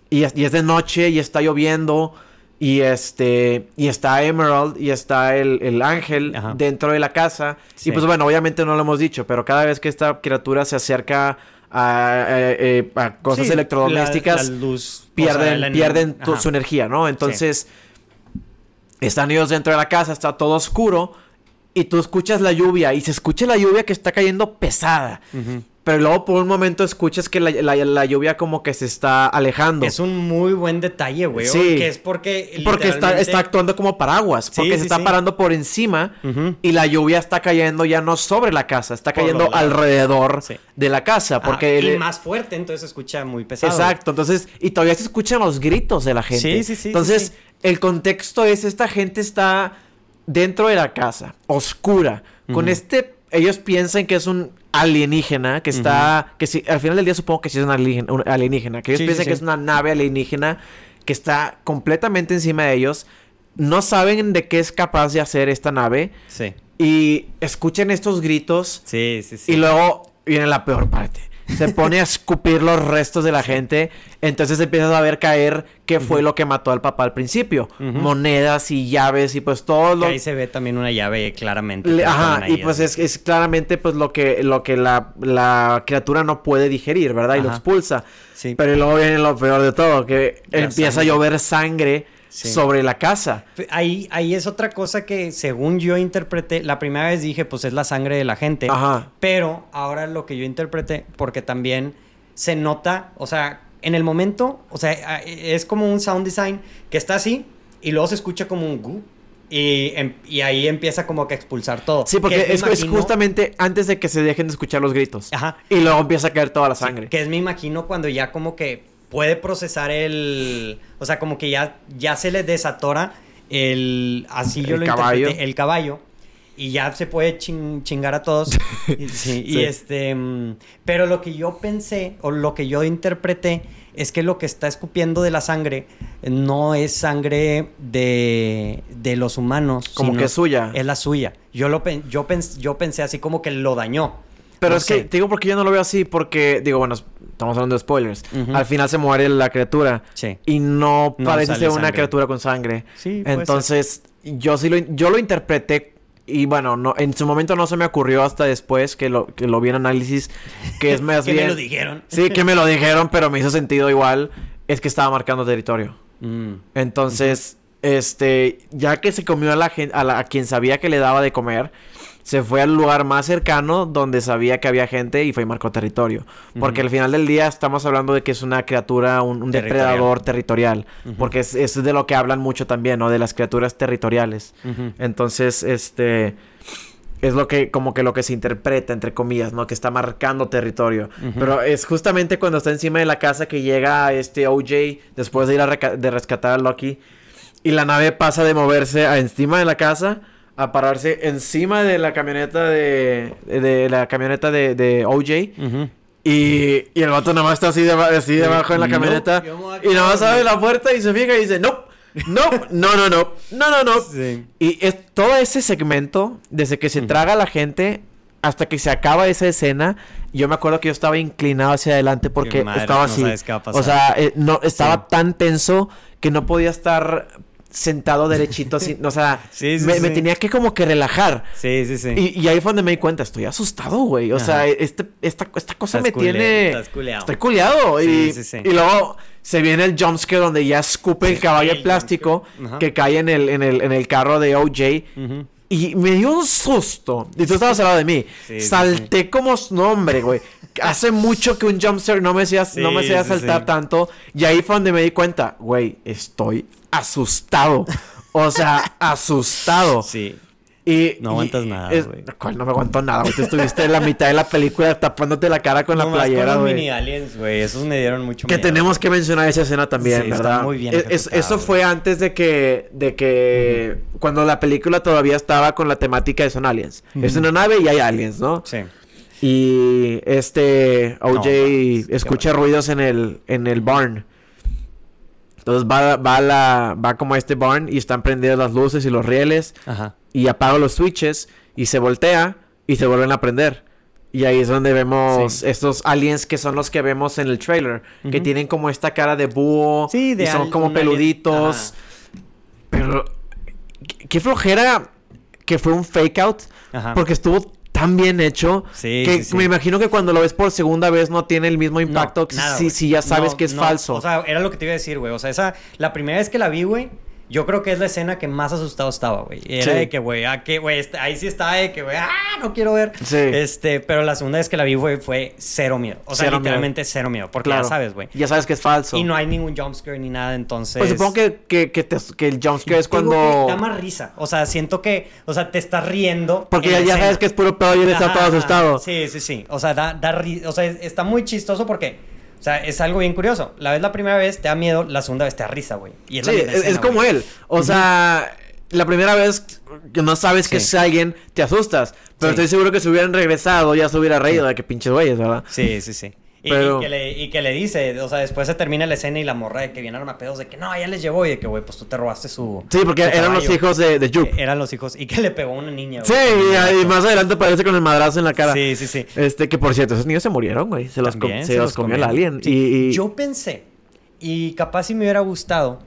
y, y es de noche y está lloviendo. Y este, y está Emerald y está el, ángel dentro de la casa. Y pues bueno, obviamente no lo hemos dicho, pero cada vez que esta criatura se acerca a, eh, cosas electrodomésticas, pierden, pierden su energía, ¿no? Entonces, están ellos dentro de la casa, está todo oscuro. Y tú escuchas la lluvia y se escucha la lluvia que está cayendo pesada. Pero luego por un momento escuchas que la, lluvia como que se está alejando. Es un muy buen detalle, güey. Sí. Que es porque... Porque está, actuando como paraguas. Porque se está parando por encima y la lluvia está cayendo ya no sobre la casa, está cayendo alrededor de la casa. Porque y más fuerte, entonces se escucha muy pesado. Exacto. Entonces, y todavía se escuchan los gritos de la gente. Sí, sí, sí. Entonces, el contexto es, esta gente está dentro de la casa, oscura, con este... Ellos piensan que es un alienígena que está, que si, al final del día supongo que sí es un alienígena, que ellos piensan que es una nave alienígena que está completamente encima de ellos, no saben de qué es capaz de hacer esta nave. Sí. Y escuchen estos gritos. Sí, sí, sí. Y luego viene la peor parte se pone a escupir los restos de la gente. Entonces empiezas a ver caer qué fue lo que mató al papá al principio. Monedas y llaves y pues todo lo... ahí se ve también una llave claramente. ajá, y pues es, claramente pues lo que, lo que la, criatura no puede digerir, ¿verdad? Y lo expulsa. Sí. Pero luego viene lo peor de todo, que empieza a llover sangre sobre la casa. Ahí, ahí es otra cosa que según yo interpreté, la primera vez dije, pues es la sangre de la gente. Ajá. Pero ahora lo que yo interpreté, porque también se nota, o sea, en el momento, o sea, es como un sound design que está así y luego se escucha como un gu. Y, em, y, ahí empieza como que a expulsar todo. Sí, porque es, justamente antes de que se dejen de escuchar los gritos. Ajá. Y luego empieza a caer toda la sangre. que es me imagino cuando ya como que puede procesar el. O sea, como que ya, ya se le desatora el. Así yo lo caballo. el caballo. Y ya se puede chingar a todos. sí, Y este. Mm, pero lo que yo pensé, o lo que yo interpreté, es que lo que está escupiendo de la sangre no es sangre de, de los humanos. Como que es suya. Es la suya. Yo, lo, yo, yo pensé así como que lo dañó. Pero es que, te digo porque yo no lo veo así, porque, digo, bueno, estamos hablando de spoilers. Al final se muere la criatura. Sí. Y no, parece ser una criatura con sangre. Sí. Entonces, yo sí lo, yo lo interpreté y bueno, no, en su momento no se me ocurrió hasta después que lo, que lo vi en análisis, que es más que bien... me lo dijeron. sí, que me lo dijeron, pero me hizo sentido igual, es que estaba marcando territorio. Mm. Entonces, este, ya que se comió a la gente, a, la, a quien sabía que le daba de comer, se fue al lugar más cercano donde sabía que había gente y fue y marcó territorio. Porque al final del día estamos hablando de que es una criatura, un, depredador territorial. Porque es, es, de lo que hablan mucho también, ¿no? De las criaturas territoriales. Entonces, este... Es lo que, como que lo que se interpreta, entre comillas, ¿no? Que está marcando territorio. Pero es justamente cuando está encima de la casa que llega este OJ después de ir a de rescatar a Loki. Y la nave pasa de moverse a encima de la casa a pararse encima de la camioneta de, de la camioneta de, de OJ. y, y, el vato nada más está así, así debajo en la camioneta. y nada más abre la puerta y se fija y dice, no, no, no, no, no, no, no, no. Y es todo ese segmento, desde que se traga la gente hasta que se acaba esa escena, yo me acuerdo que yo estaba inclinado hacia adelante porque estaba así. o sea, eh, no, estaba tan tenso que no podía estar sentado derechito, así, o sea, me, tenía que como que relajar. Sí, sí, sí. Y, ahí fue donde me di cuenta, estoy asustado, güey. O sea, este, esta, esta cosa me tiene... Estás culeado. Estoy culeado. y, y luego se viene el jumpscare donde ya escupe el caballo de plástico que cae en el, en, el, en el carro de OJ. Y me dio un susto. Y tú estabas al lado de mí. Salté como nombre, güey. Hace mucho que un jumpscare no me hacía, no me hacía saltar tanto. Y ahí fue donde me di cuenta, güey, estoy asustado. O sea, asustado. Sí. Y, no aguantas nada, güey. ¿Cuál no me aguanto nada, güey? Te estuviste en la mitad de la película tapándote la cara con la playera, güey. mini aliens, güey. Esos me dieron mucho miedo. Que tenemos que mencionar esa escena también, sí, ¿verdad? Está muy bien. eso fue antes de que, de que, cuando la película todavía estaba con la temática de son aliens. Es una nave y hay aliens, ¿no? Sí. Y este OJ escucha ruidos en el, en el barn. Entonces va, va, la, va como a este barn y están prendidas las luces y los rieles. Ajá. Y apaga los switches y se voltea y se vuelven a prender. Y ahí es donde vemos estos aliens que son los que vemos en el trailer. Que tienen como esta cara de búho. Sí, de y son como peluditos. Pero qué flojera que fue un fake out. Ajá. Porque estuvo tan bien hecho sí, que me imagino que cuando lo ves por segunda vez no tiene el mismo impacto si, ya sabes que es falso. O sea, era lo que te iba a decir, güey. O sea, esa, la primera vez que la vi, güey, yo creo que es la escena que más asustado estaba, güey. Era de que, güey, ah, que, güey, este, ahí sí estaba de que, güey, ah, no quiero ver. Sí. Este, pero la segunda vez que la vi, güey, fue cero miedo. O sea, literalmente cero miedo. Porque ya sabes, güey. Ya sabes que es falso. Y no hay ningún jumpscare ni nada, entonces. Pues supongo que, que, que, que el jumpscare es cuando. Da más risa. O sea, siento que, o sea, te estás riendo. Porque ya, ya sabes que es puro pedo y él está todo asustado. Sí, sí, sí. O sea, da, da O sea, está muy chistoso porque sea, es algo bien curioso. La vez la primera vez te da miedo, la segunda vez te da risa, güey. Y es sí, es, como él. O sea, la primera vez que no sabes que es alguien, te asustas. Pero estoy seguro que si hubieran regresado ya se hubiera reído de que pinches güeyes, ¿verdad? Sí, sí, sí. Y, que le, y, que le, dice, o sea, después se termina la escena y la morra de que vienen a pedos de que no, ya les llevó y de que, güey, pues tú te robaste su. Sí, porque eran los hijos de, de. Eran los hijos. Y que le pegó a una niña, Sí, y, más adelante aparece con el madrazo en la cara. Sí, sí, sí. Este, que por cierto, esos niños se murieron, güey. Se, los, se, los, comió, el alien. Y, Yo pensé, y capaz si me hubiera gustado,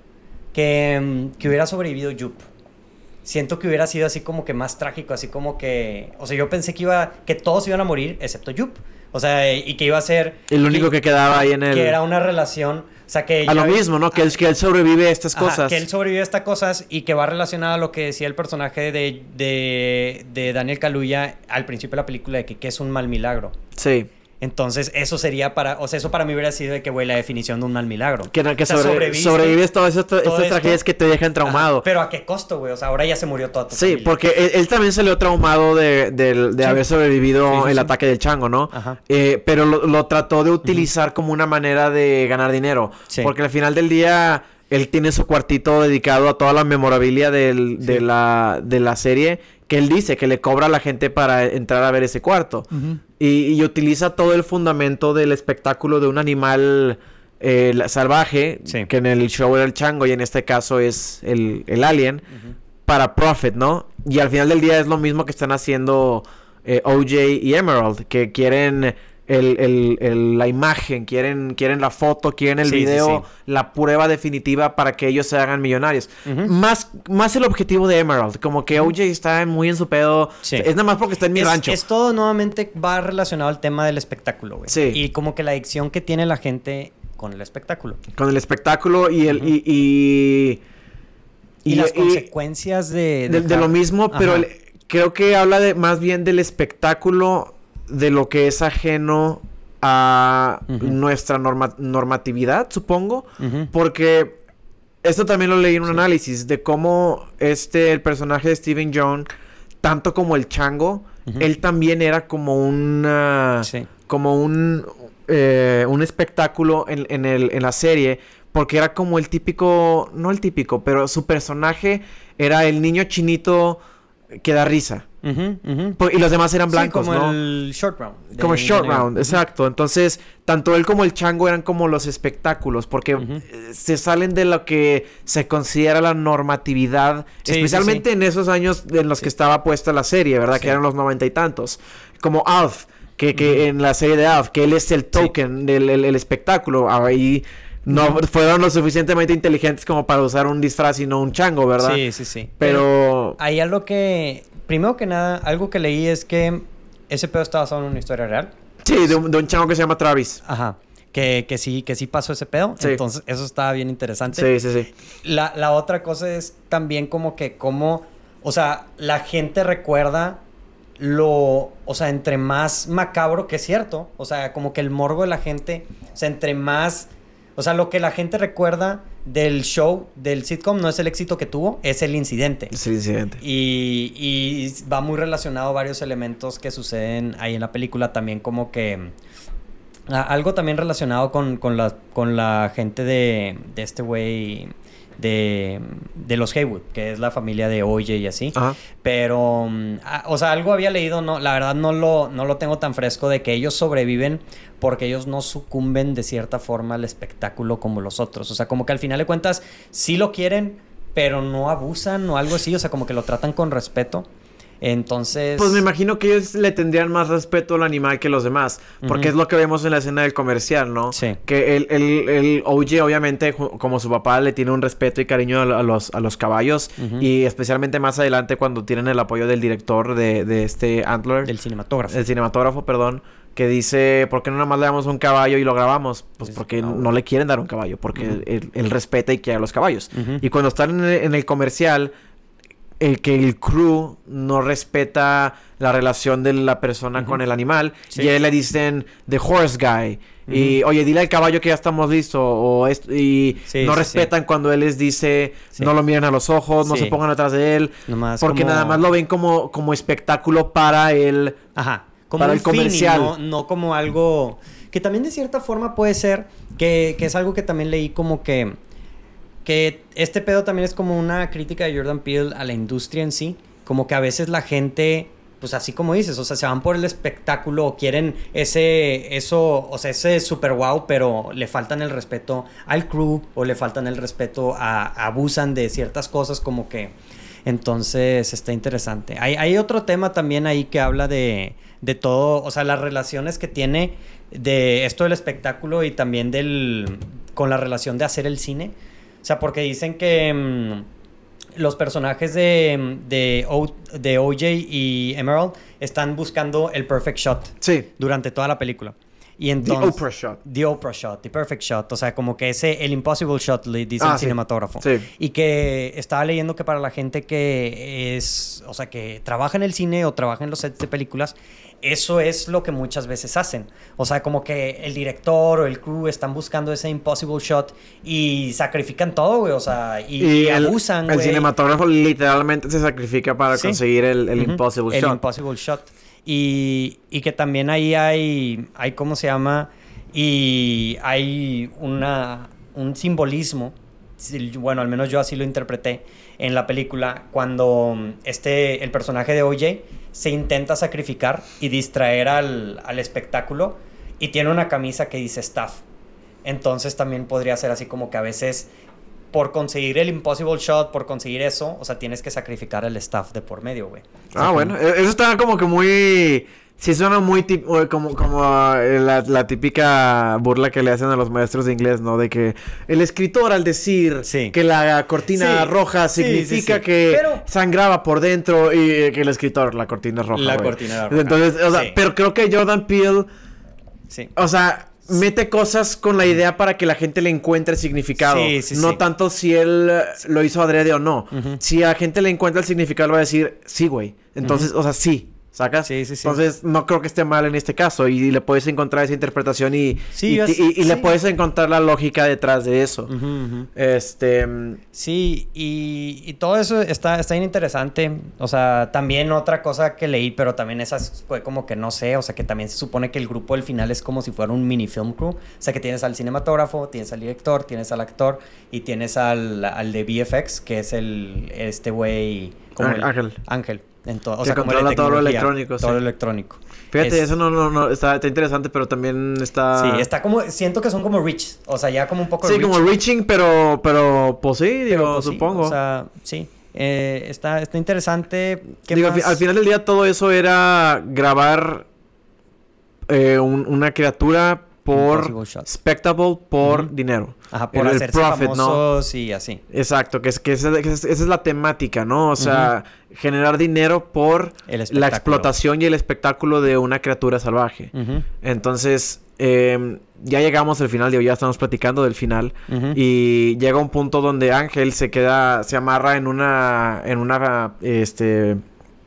que, mm, que hubiera sobrevivido Jupe siento que hubiera sido así como que más trágico, así como que, o sea, yo pensé que iba, que todos iban a morir excepto Jupe. O sea, y que iba a ser... El único que, quedaba ahí en el... Que era una relación... O sea, que... A lo mismo, ¿no? Que, él, que él sobrevive a estas cosas. Que él sobrevive a estas cosas y que va relacionado a lo que decía el personaje de, de, de Daniel Kaluuya al principio de la película, de que, que es un mal milagro. Sí. Entonces, eso sería para, o sea, eso para mí hubiera sido de que, güey, la definición de un mal milagro. Que, que sobrevives todas estas tragedias que te dejan traumado. pero a qué costo, güey, o sea, ahora ya se murió toda tu Sí, porque él, también salió traumado de, de, haber sobrevivido el ataque del chango, ¿no? Ajá. Eh, pero lo, trató de utilizar como una manera de ganar dinero. Porque al final del día él tiene su cuartito dedicado a toda la memorabilia del, de, la, de la serie que él dice que le cobra a la gente para entrar a ver ese cuarto. y, utiliza todo el fundamento del espectáculo de un animal salvaje, que en el show era el chango y en este caso es el, alien, para Profit, ¿no? Y al final del día es lo mismo que están haciendo eh, OJ y Emerald, que quieren el, la imagen, quieren, quieren la foto, quieren el video, la prueba definitiva para que ellos se hagan millonarios. más, más el objetivo de Emerald, como que OJ está muy en su pedo. Es nada más porque está en mi rancho. Es todo nuevamente va relacionado al tema del espectáculo, güey. Sí. Y como que la adicción que tiene la gente con el espectáculo. Con el espectáculo y el... y, y, las consecuencias de... De, lo mismo, pero creo que habla de más bien del espectáculo de lo que es ajeno a nuestra normatividad, supongo. Porque esto también lo leí en un análisis de cómo este, el personaje de Steven Jones, tanto como el chango, él también era como un... Como un... Eh, un espectáculo en, en, el, en la serie. Porque era como el típico... No el típico, pero su personaje era el niño chinito que da risa. Y los demás eran blancos, como el short round. Como el short round, exacto. Entonces, tanto él como el chango eran como los espectáculos, porque eh, se salen de lo que se considera la normatividad, especialmente en esos años en los que estaba puesta la serie, ¿verdad? Que eran los noventa y tantos. Como Alf, que, que en la serie de Alf, que él es el token del el, espectáculo. Ahí no fueron lo suficientemente inteligentes como para usar un disfraz y no un chango, ¿verdad? Sí, sí, sí. Pero... Hay algo que... Primero que nada, algo que leí es que ese pedo está basado en una historia real. Sí, de un, chango que se llama Travis. Ajá. Que, que, sí, que sí pasó ese pedo. Sí. Entonces, eso estaba bien interesante. Sí, sí, sí. La, la otra cosa es también como que como... O sea, la gente recuerda lo, o sea, entre más macabro, que es cierto, o sea, como que el morbo de la gente, o sea, entre más o sea, lo que la gente recuerda del show, del sitcom, no es el éxito que tuvo, es el incidente. Es el incidente. Y, y va muy relacionado a varios elementos que suceden ahí en la película, también como que... algo también relacionado con, con, la, con la gente de, de este güey de, de, los Haywood, que es la familia de Oye y así. Pero, mm, o sea, algo había leído, no, la verdad no lo, no lo tengo tan fresco de que ellos sobreviven porque ellos no sucumben de cierta forma al espectáculo como los otros. O sea, como que al final de cuentas sí lo quieren, pero no abusan o algo así. O sea, como que lo tratan con respeto. Entonces. Pues me imagino que ellos le tendrían más respeto al animal que los demás. Porque es lo que vemos en la escena del comercial, ¿no? Sí. Que el, el, el OJ, obviamente, como su papá, le tiene un respeto y cariño a, los, a los caballos. Y especialmente más adelante, cuando tienen el apoyo del director de, de este Antler. Del cinematógrafo. El cinematógrafo, perdón que dice, ¿por qué no nada más le damos un caballo y lo grabamos? Pues porque no, le quieren dar un caballo, porque él, respeta y quiere a los caballos. Y cuando están en el, comercial, el que el crew no respeta la relación de la persona con el animal y a él le dicen the horse guy y oye dile al caballo que ya estamos listos o y no respetan cuando él les dice no lo miren a los ojos no se pongan atrás de él porque nada más lo ven como como espectáculo para él Ajá. Como para el comercial. no, como algo que también de cierta forma puede ser que, que es algo que también leí como que que este pedo también es como una crítica de Jordan Peele a la industria en sí. Como que a veces la gente, pues así como dices, o sea, se van por el espectáculo o quieren ese, eso, o sea, ese super wow, pero le faltan el respeto al crew o le faltan el respeto a, abusan de ciertas cosas como que... Entonces está interesante. Hay, hay otro tema también ahí que habla de, de todo, o sea, las relaciones que tiene de esto del espectáculo y también del con la relación de hacer el cine. O sea, porque dicen que mm, los personajes de, de, de OJ y Emerald están buscando el perfect shot. Sí. Durante toda la película. Y entonces, the Oprah shot. The Oprah shot, the perfect shot. O sea, como que ese, el impossible shot, le dice el ah, cinematógrafo. Sí. Y que estaba leyendo que para la gente que es, o sea, que trabaja en el cine o trabaja en los sets de películas, eso es lo que muchas veces hacen. O sea, como que el director o el crew están buscando ese impossible shot y sacrifican todo, güey. O sea, y, abusan, güey. El cinematógrafo literalmente se sacrifica para conseguir el, impossible shot. El impossible shot. Y, y que también ahí hay, hay, ¿cómo se llama? Y hay una, un simbolismo, bueno, al menos yo así lo interpreté en la película, cuando este, el personaje de OJ se intenta sacrificar y distraer al, al espectáculo y tiene una camisa que dice staff. Entonces también podría ser así como que a veces por conseguir el impossible shot, por conseguir eso, o sea, tienes que sacrificar el staff de por medio, güey. ah, bueno, e-, eso está como que muy Sí suena muy como, como eh, la, típica burla que le hacen a los maestros de inglés, ¿no? De que el escritor al decir que la cortina roja significa que sangraba por dentro y que el escritor, la cortina roja. La cortina roja. Entonces, o sea, pero creo que Jordan Peele... Sí. O sea, mete cosas con la idea para que la gente le encuentre significado. no tanto si él lo hizo adrede o no. Si a la gente le encuentra el significado, va a decir, sí, güey. Entonces, o sea, sí. ¿Sacas? Sí, sí, sí. Entonces, no creo que esté mal en este caso. Y, le puedes encontrar esa interpretación y, y, le puedes encontrar la lógica detrás de eso. Este. Sí, y, todo eso está, está bien interesante. O sea, también otra cosa que leí, pero también esa fue como que no sé. O sea, que también se supone que el grupo del final es como si fuera un mini film crew. O sea, que tienes al cinematógrafo, tienes al director, tienes al actor y tienes al, al de VFX, que es el. Este güey. Ángel. Ángel. En o sea, controla todo lo electrónico. Todo lo electrónico. Fíjate, eso no, no, no, está, interesante, pero también está... Sí, está como, siento que son como rich, o sea, ya como un poco Sí, como reaching, pero, pero, pues sí, digo, pues supongo. o sea, sí, eh, está, está interesante. digo, Al, final del día todo eso era grabar eh, una criatura por spectacle por dinero. Ajá, por el, famosos y así. Exacto, que es que esa, es la temática, ¿no? O sea, generar dinero por la explotación y el espectáculo de una criatura salvaje. Entonces, em, ya llegamos al final, ya estamos platicando del final y llega un punto donde Ángel se queda, se amarra en una, en una, este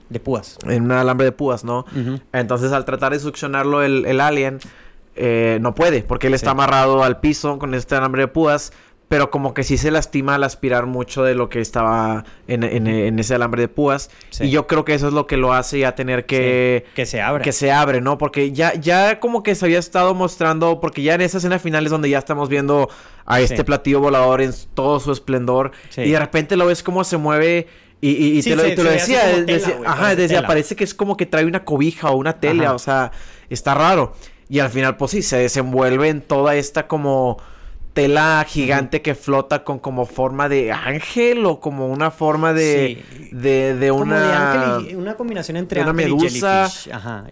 de púas. En un alambre de púas, ¿no? Entonces, al tratar de succionarlo el, el alien, eh, no puede, porque él está amarrado al piso con este alambre de púas, pero como que sí se lastima al aspirar mucho de lo que estaba en, ese alambre de púas. Y yo creo que eso es lo que lo hace ya tener que... Que se abre. Que se abre, ¿no? Porque ya, ya como que se había estado mostrando, porque ya en esa escena final es donde ya estamos viendo a este platillo volador en todo su esplendor. Y de repente lo ves como se mueve... Y, te, lo, decía, ajá, decía, parece que es como que trae una cobija o una tela, o sea, está raro. Y al final, pues sí, se desenvuelve en toda esta como tela gigante que flota con como forma de ángel o como una forma de de, de, una de ángel y una combinación entre una medusa.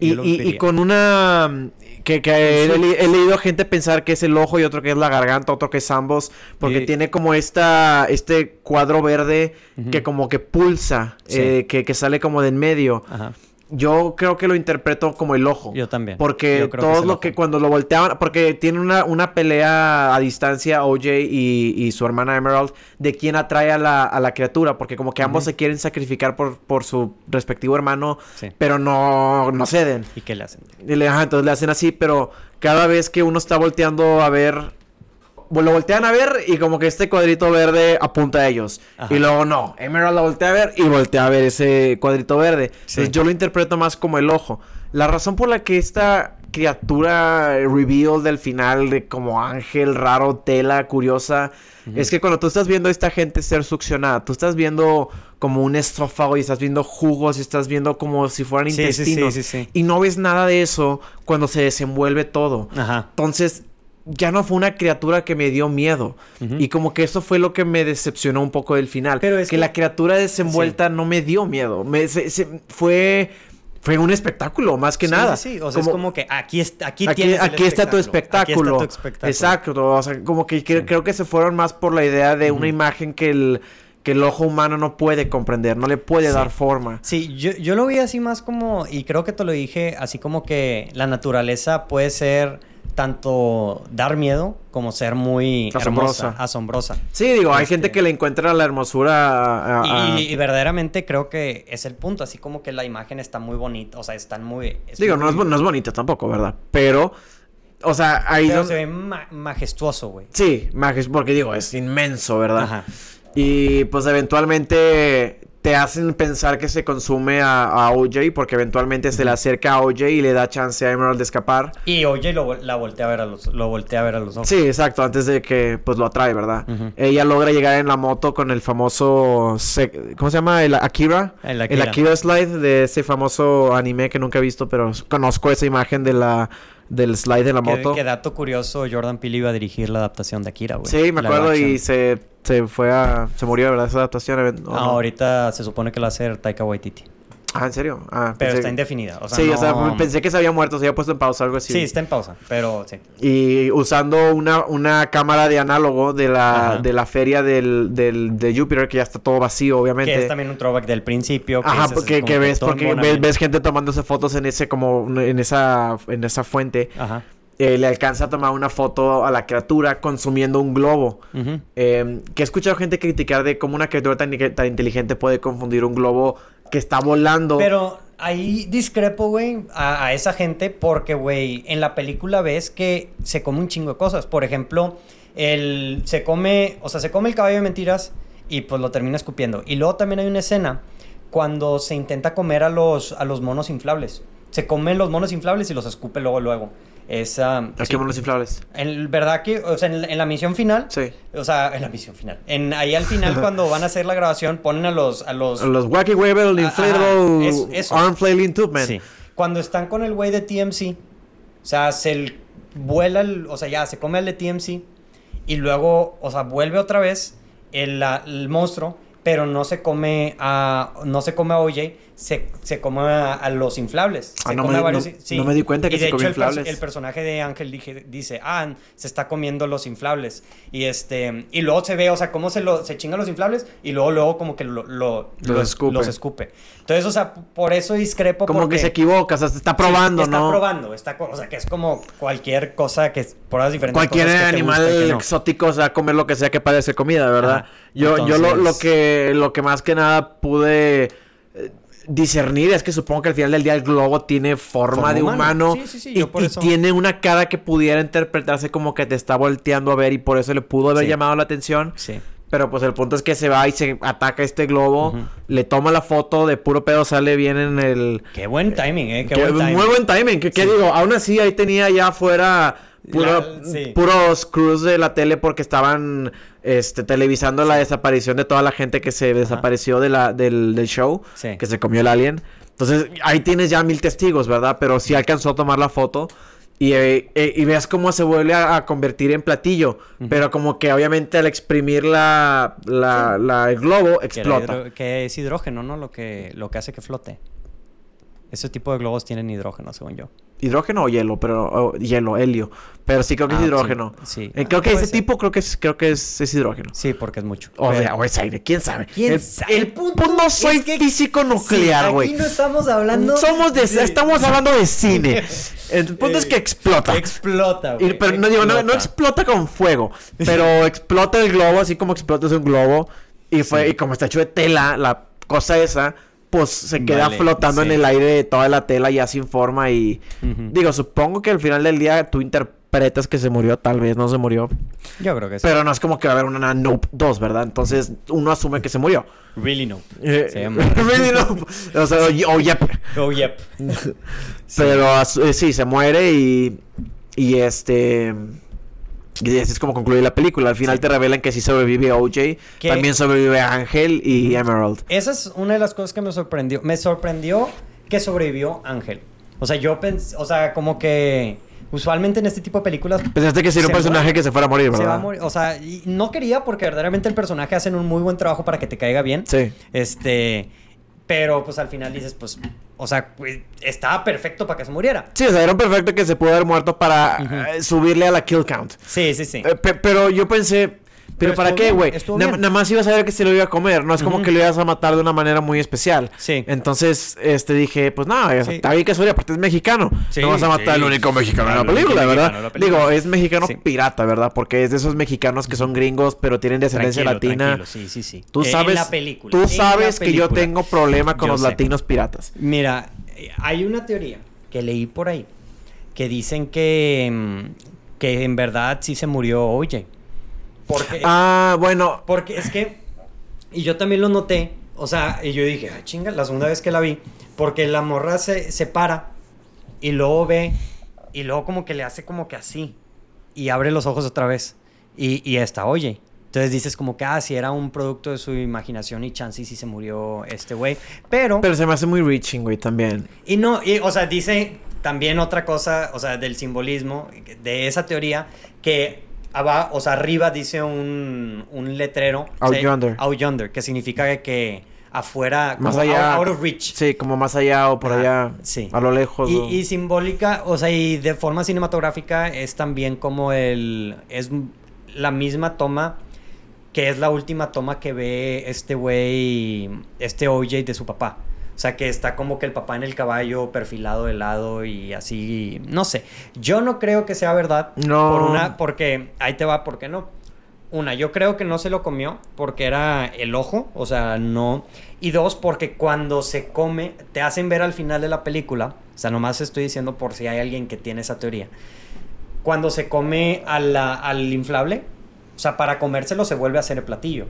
y, y, con una que, que he, leído gente pensar que es el ojo y otro que es la garganta otro que es ambos porque tiene como esta este cuadro verde que como que pulsa eh, que, que, sale como de en medio. Ajá yo creo que lo interpreto como el ojo. Yo también. Porque todo lo que cuando lo volteaban, porque tiene una, una pelea a distancia OJ y, su hermana Emerald de quién atrae a la, a la criatura, porque como que ambos se quieren sacrificar por, por su respectivo hermano, pero no, no ceden. ¿Y qué le hacen? Y le, entonces le hacen así, pero cada vez que uno está volteando a ver lo voltean a ver y como que este cuadrito verde apunta a ellos. Y luego no, Emerald lo voltea a ver y voltea a ver ese cuadrito verde. Entonces yo lo interpreto más como el ojo. La razón por la que esta criatura reveal del final de como ángel raro, tela curiosa, es que cuando tú estás viendo a esta gente ser succionada, tú estás viendo como un estrófago y estás viendo jugos y estás viendo como si fueran intestinos. y no ves nada de eso cuando se desenvuelve todo. Entonces ya no fue una criatura que me dio miedo. Y como que eso fue lo que me decepcionó un poco del final. Pero es que, la criatura desenvuelta no me dio miedo. Me, fue fue un espectáculo, más que nada. Sí, sí, o sea, es como que aquí, está, aquí, tienes aquí está tu espectáculo. Aquí está tu espectáculo. Exacto, o sea, como que creo que se fueron más por la idea de una imagen que el, que el ojo humano no puede comprender, no le puede dar forma. Sí, yo, yo lo vi así más como, y creo que te lo dije, así como que la naturaleza puede ser tanto dar miedo como ser muy asombrosa. asombrosa. Sí, digo, hay gente este que le encuentra la hermosura. Y, verdaderamente creo que es el punto, así como que la imagen está muy bonita, o sea, están muy... digo, No, es, no es bonita tampoco, ¿verdad? Pero... O sea, ahí Pero se ve majestuoso, güey. Sí, majestuoso, porque digo, es inmenso, ¿verdad? Ajá. Y pues eventualmente te hacen pensar que se consume a, OJ porque eventualmente se le acerca a OJ y le da chance a Emerald de escapar. Y OJ lo, la voltea a ver a los, lo voltea a ver a los ojos. Sí, exacto, antes de que pues lo atrae, ¿verdad? Ella logra llegar en la moto con el famoso ¿cómo se llama? El Akira. El Akira. slide de ese famoso anime que nunca he visto, pero conozco esa imagen de la del slide de la moto. Qué dato curioso, Jordan Peele iba a dirigir la adaptación de Akira, güey. Sí, me acuerdo y se, se fue a... Se murió, ¿verdad? Esa adaptación. ah, ahorita se supone que la va a hacer Taika Waititi. Ah, ¿en serio? Ah, pero está indefinida. O sea, sí, o sea, pensé que se había muerto, se había puesto en pausa, algo así. Sí, está en pausa, pero sí. Y usando una, una cámara de análogo de la, de la feria del, del, de Júpiter, que ya está todo vacío, obviamente. Que es también un throwback del principio. Ajá, porque que ves, porque ves, gente tomándose fotos en ese, como, en esa, en esa fuente. Ajá. Eh, le alcanza a tomar una foto a la criatura consumiendo un globo. Eh, que he escuchado gente criticar de cómo una criatura tan, tan inteligente puede confundir un globo que está volando. Pero ahí discrepo, güey, a, esa gente porque, güey, en la película ves que se come un chingo de cosas. Por ejemplo, el, se come, o sea, se come el caballo de mentiras y pues lo termina escupiendo. Y luego también hay una escena cuando se intenta comer a los, a los monos inflables. Se comen los monos inflables y los escupe luego, luego. Esa... ¿A qué monos inflables? En verdad que, o sea, en, la misión final. Sí. O sea, en la misión final. En, ahí al final, cuando van a hacer la grabación, ponen a los. A los, los Wacky Webel, Inflatable, Arm Flailing Tube Man. Sí. Cuando están con el güey de TMC, o sea, se vuela, el, o sea, ya se come el de TMC y luego, o sea, vuelve otra vez el, el monstruo pero no se come a no se come a OJ, se, se come a, los inflables. Ah, se no, me, varios, no, me di cuenta que y de se hecho, inflables. El, personaje de Ángel dice, ah, se está comiendo los inflables. Y este y luego se ve, o sea, cómo se lo se chingan los inflables y luego luego como que lo, lo, los, escupe. los escupe. Entonces, o sea, por eso discrepo Como que se equivoca, o sea, se está probando, ¿no? Está probando, está o sea, que es como cualquier cosa que por las diferentes Cualquier animal exótico, o sea, comer lo que sea que parece comida, ¿verdad? Yo yo lo, lo que lo que más que nada pude discernir es que supongo que al final del día el globo tiene forma, de humano, y, tiene una cara que pudiera interpretarse como que te está volteando a ver y por eso le pudo haber llamado la atención. Sí. Pero pues el punto es que se va y se ataca este globo, le toma la foto, de puro pedo sale bien en el... Qué buen timing, eh, qué, buen timing. Muy buen timing, ¿qué, digo? Aún así ahí tenía ya afuera puros crews de la tele porque estaban este, televisando la desaparición de toda la gente que se desapareció de la, del, show, que se comió el alien. Entonces ahí tienes ya mil testigos, ¿verdad? Pero sí alcanzó a tomar la foto. Y, eh, eh, y veas cómo se vuelve a, convertir en platillo. Pero como que obviamente al exprimir la, la, el globo explota. Que, es hidrógeno, ¿no? Lo que, lo que hace que flote. Ese tipo de globos tienen hidrógeno, según yo. Hidrógeno o hielo, pero hielo, helio. Pero sí creo que es ah, hidrógeno. Sí. Eh, creo que ese tipo creo que es, creo que es, es hidrógeno. Sí, porque es mucho. O, sea, o es aire, quién sabe. ¿Quién sabe? El punto no soy físico nuclear, güey. aquí no estamos hablando. Somos de, estamos hablando de cine. El punto es que explota. Explota, güey. Pero no digo, no, explota con fuego. Pero explota el globo, así como explota un globo. Y fue, y como está hecho de tela, la cosa esa pues se queda flotando en el aire toda la tela ya sin forma y digo, supongo que al final del día tú interpretas que se murió, tal vez no se murió. Yo creo que sí. Pero no es como que va a haber una Nope 2, ¿verdad? Entonces uno asume que se murió. Really no. Eh, really no. O sea, oh, yep. Oh yep. Pero eh, sí, se muere y y este y así es como concluye la película. Al final te revelan que sí sobrevive OJ. También sobrevive Ángel y Emerald. Esa es una de las cosas que me sorprendió. Me sorprendió que sobrevivió Ángel. O sea, yo pensé, o sea, como que usualmente en este tipo de películas. Pensaste que sería un personaje que se fuera a morir, ¿verdad? Se va a morir. O sea, no quería porque verdaderamente el personaje hacen un muy buen trabajo para que te caiga bien. Sí. Este. Pero pues al final dices, pues, o sea, pues, estaba perfecto para que se muriera. Sí, o sea, era perfecto que se pudo haber muerto para eh, subirle a la kill count. Sí, sí, sí. Eh, pero yo pensé, ¿Pero, para qué, güey? Nada más ibas a ver que se lo iba a comer. No es como que lo ibas a matar de una manera muy especial. Sí. Entonces, este, dije, pues nada, está bien que soy, aparte es mexicano. no vas a matar al único mexicano en la película, ¿verdad? Digo, es mexicano pirata, ¿verdad? Porque es de esos mexicanos que son gringos, pero tienen descendencia latina. Sí, sí, sí. Tú sabes, Tú sabes que yo tengo problema con los latinos piratas. Mira, hay una teoría que leí por ahí que dicen que, mm, que en verdad sí se murió Oye. Porque, ah, bueno. Porque es que. Y yo también lo noté. O sea, y yo dije, ah, chinga, la segunda vez que la vi. Porque la morra se, se para. Y luego ve. Y luego como que le hace como que así. Y abre los ojos otra vez. Y, y esta oye. Entonces dices como que, ah, si era un producto de su imaginación y chance si se murió este güey. Pero... Pero se me hace muy reaching, güey, también. Y no, y, o sea, dice también otra cosa, o sea, del simbolismo, de esa teoría, que abajo, o sea, arriba dice un, un letrero. Out yonder. Out yonder, que significa que afuera, más allá, out, of reach. Sí, como más allá o por allá, sí. a lo lejos. Y, simbólica, o sea, y de forma cinematográfica es también como el, es la misma toma que es la última toma que ve este güey, este OJ de su papá. O sea, que está como que el papá en el caballo perfilado de lado y así, no sé. Yo no creo que sea verdad. No. Por una, porque ahí te va, ¿por qué no? Una, yo creo que no se lo comió porque era el ojo, o sea, no. Y dos, porque cuando se come, te hacen ver al final de la película, o sea, nomás estoy diciendo por si hay alguien que tiene esa teoría. Cuando se come al inflable, o sea, para comérselo se vuelve a hacer el platillo.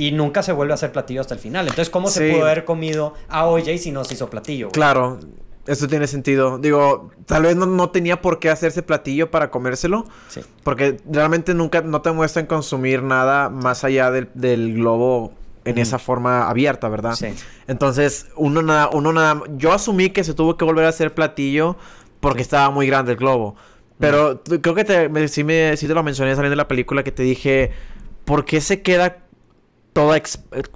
Y nunca se vuelve a hacer platillo hasta el final. Entonces, ¿cómo se pudo haber comido a OJ si no se hizo platillo? Claro, eso tiene sentido. Digo, tal vez no, tenía por qué hacerse platillo para comérselo. Sí. Porque realmente nunca no te muestran consumir nada más allá del, globo en esa forma abierta, ¿verdad? Sí. Entonces, uno nada, uno nada. Yo asumí que se tuvo que volver a hacer platillo porque estaba muy grande el globo. Pero creo que te, sí, me, sí te lo mencioné saliendo de la película que te dije, ¿por qué se queda toda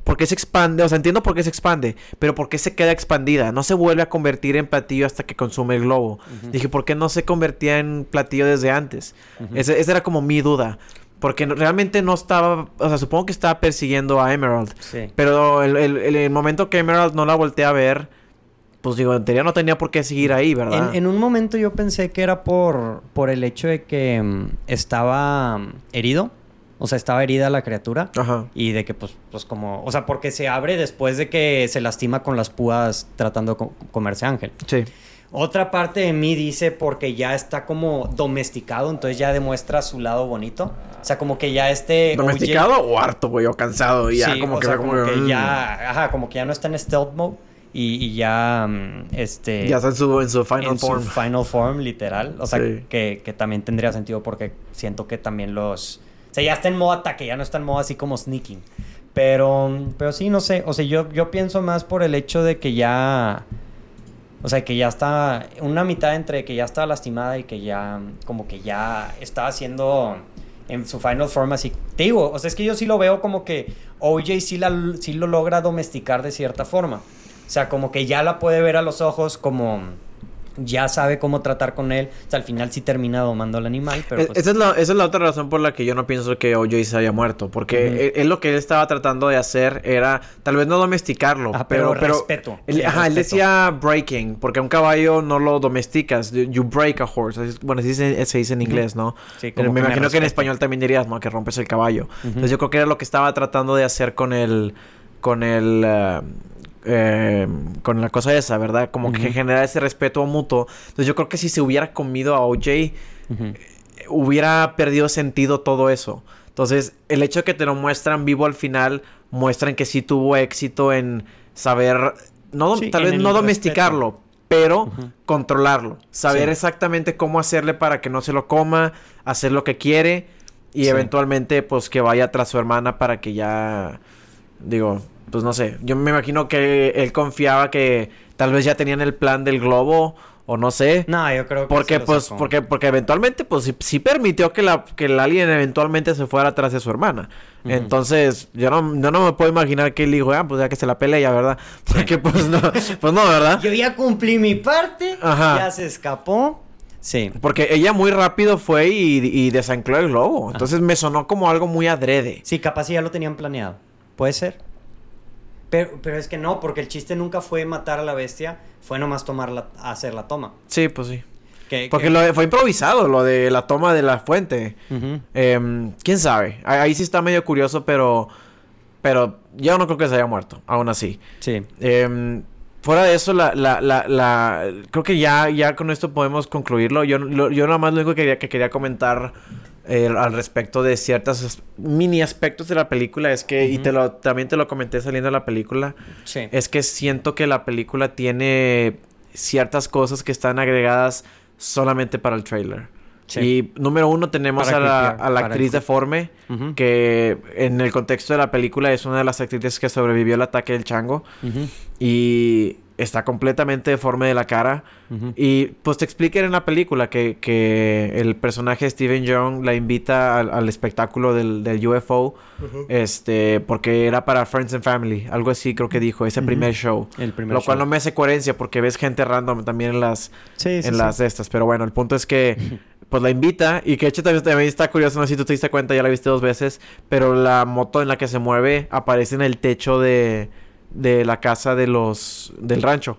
¿por qué se expande? O sea, entiendo por qué se expande, pero ¿por qué se queda expandida? No se vuelve a convertir en platillo hasta que consume el globo. Dije, ¿por qué no se convertía en platillo desde antes? esa era como mi duda. Porque realmente no estaba, o sea, supongo que estaba persiguiendo a Emerald. Sí. Pero el, el, momento que Emerald no la volteé a ver, pues digo, en teoría no tenía por qué seguir ahí, ¿verdad? En, un momento yo pensé que era por, por el hecho de que mm, estaba mm, herido. O sea, estaba herida la criatura. Ajá. Y de que, pues, pues como. O sea, porque se abre después de que se lastima con las púas tratando de comerse Ángel. Sí. Otra parte de mí dice porque ya está como domesticado, entonces ya demuestra su lado bonito. O sea, como que ya esté. ¿Domesticado o harto, güey? O cansado. Y ya como que, como, que mm. ya. Ajá, como que ya no está en stealth mode. Y, ya, mm, este... Ya está en su, en su final en form. Su final form, literal. O sea, que, que, también tendría sentido porque siento que también los sea, ya está en modo ataque, ya no está en modo así como sneaking. Pero, pero sí, no sé. O sea, yo, yo pienso más por el hecho de que ya. O sea, que ya está. Una mitad entre que ya estaba lastimada y que ya. Como que ya está haciendo. En su final form así. Te digo, o sea, es que yo sí lo veo como que OJ sí, la, sí lo logra domesticar de cierta forma. O sea, como que ya la puede ver a los ojos como ya sabe cómo tratar con él. O sea, al final sí termina domando al animal, pero pues esa, es la, esa, es la, otra razón por la que yo no pienso que OJ se haya muerto. Porque él, lo que él estaba tratando de hacer era, tal vez no domesticarlo, pero, pero, respeto. Él, ajá, él decía breaking, porque a un caballo no lo domesticas. You break a horse. Bueno, así se, se dice en inglés, ¿no? Sí, como me imagino que en español también dirías, ¿no? Que rompes el caballo. Entonces yo creo que era lo que estaba tratando de hacer con el... Con el... Eh, eh, con la cosa esa, ¿verdad? Como que genera ese respeto mutuo. Entonces yo creo que si se hubiera comido a OJ, eh, hubiera perdido sentido todo eso. Entonces, el hecho de que te lo muestran vivo al final, muestran que sí tuvo éxito en saber, no, tal vez no domesticarlo, pero controlarlo. Saber exactamente cómo hacerle para que no se lo coma, hacer lo que quiere y eventualmente pues que vaya tras su hermana para que ya, digo, pues no sé, yo me imagino que él confiaba que tal vez ya tenían el plan del globo o no sé. No, yo creo que porque pues porque porque eventualmente pues sí, permitió que la que el alien eventualmente se fuera atrás de su hermana. Entonces, yo no, no me puedo imaginar que él dijo, ah, pues ya que se la pelea, ¿verdad? Porque pues no, pues no, ¿verdad? Yo ya cumplí mi parte, ya se escapó. Sí. Porque ella muy rápido fue y, y desancló el globo. Entonces me sonó como algo muy adrede. Sí, capaz ya lo tenían planeado. Puede ser. Pero, es que no, porque el chiste nunca fue matar a la bestia, fue nomás tomar hacer la toma. Sí, pues sí. porque Lo fue improvisado, lo de la toma de la fuente. Em, ¿Quién sabe? Ahí sí está medio curioso, pero... Pero yo no creo que se haya muerto, aún así. Sí. Em, fuera de eso, la, la, la, creo que ya, ya con esto podemos concluirlo. Yo, yo nada más lo único que quería, que quería comentar eh, al respecto de ciertos mini aspectos de la película es que, y te lo, también te lo comenté saliendo de la película, es que siento que la película tiene ciertas cosas que están agregadas solamente para el trailer. Y número uno tenemos a la, actriz deforme, que en el contexto de la película es una de las actrices que sobrevivió al ataque del chango. Y está completamente deforme de la cara. Y pues te explican en la película que, que el personaje Steven Young la invita al, espectáculo del, del UFO. Este, porque era para Friends and Family. Algo así creo que dijo, ese primer show. El primer lo cual no me hace coherencia porque ves gente random también en las, en las estas. Pero bueno, el punto es que pues la invita y que de hecho también, también, está curioso, no sé si tú te diste cuenta, ya la viste dos veces, pero la moto en la que se mueve aparece en el techo de de la casa de los del rancho.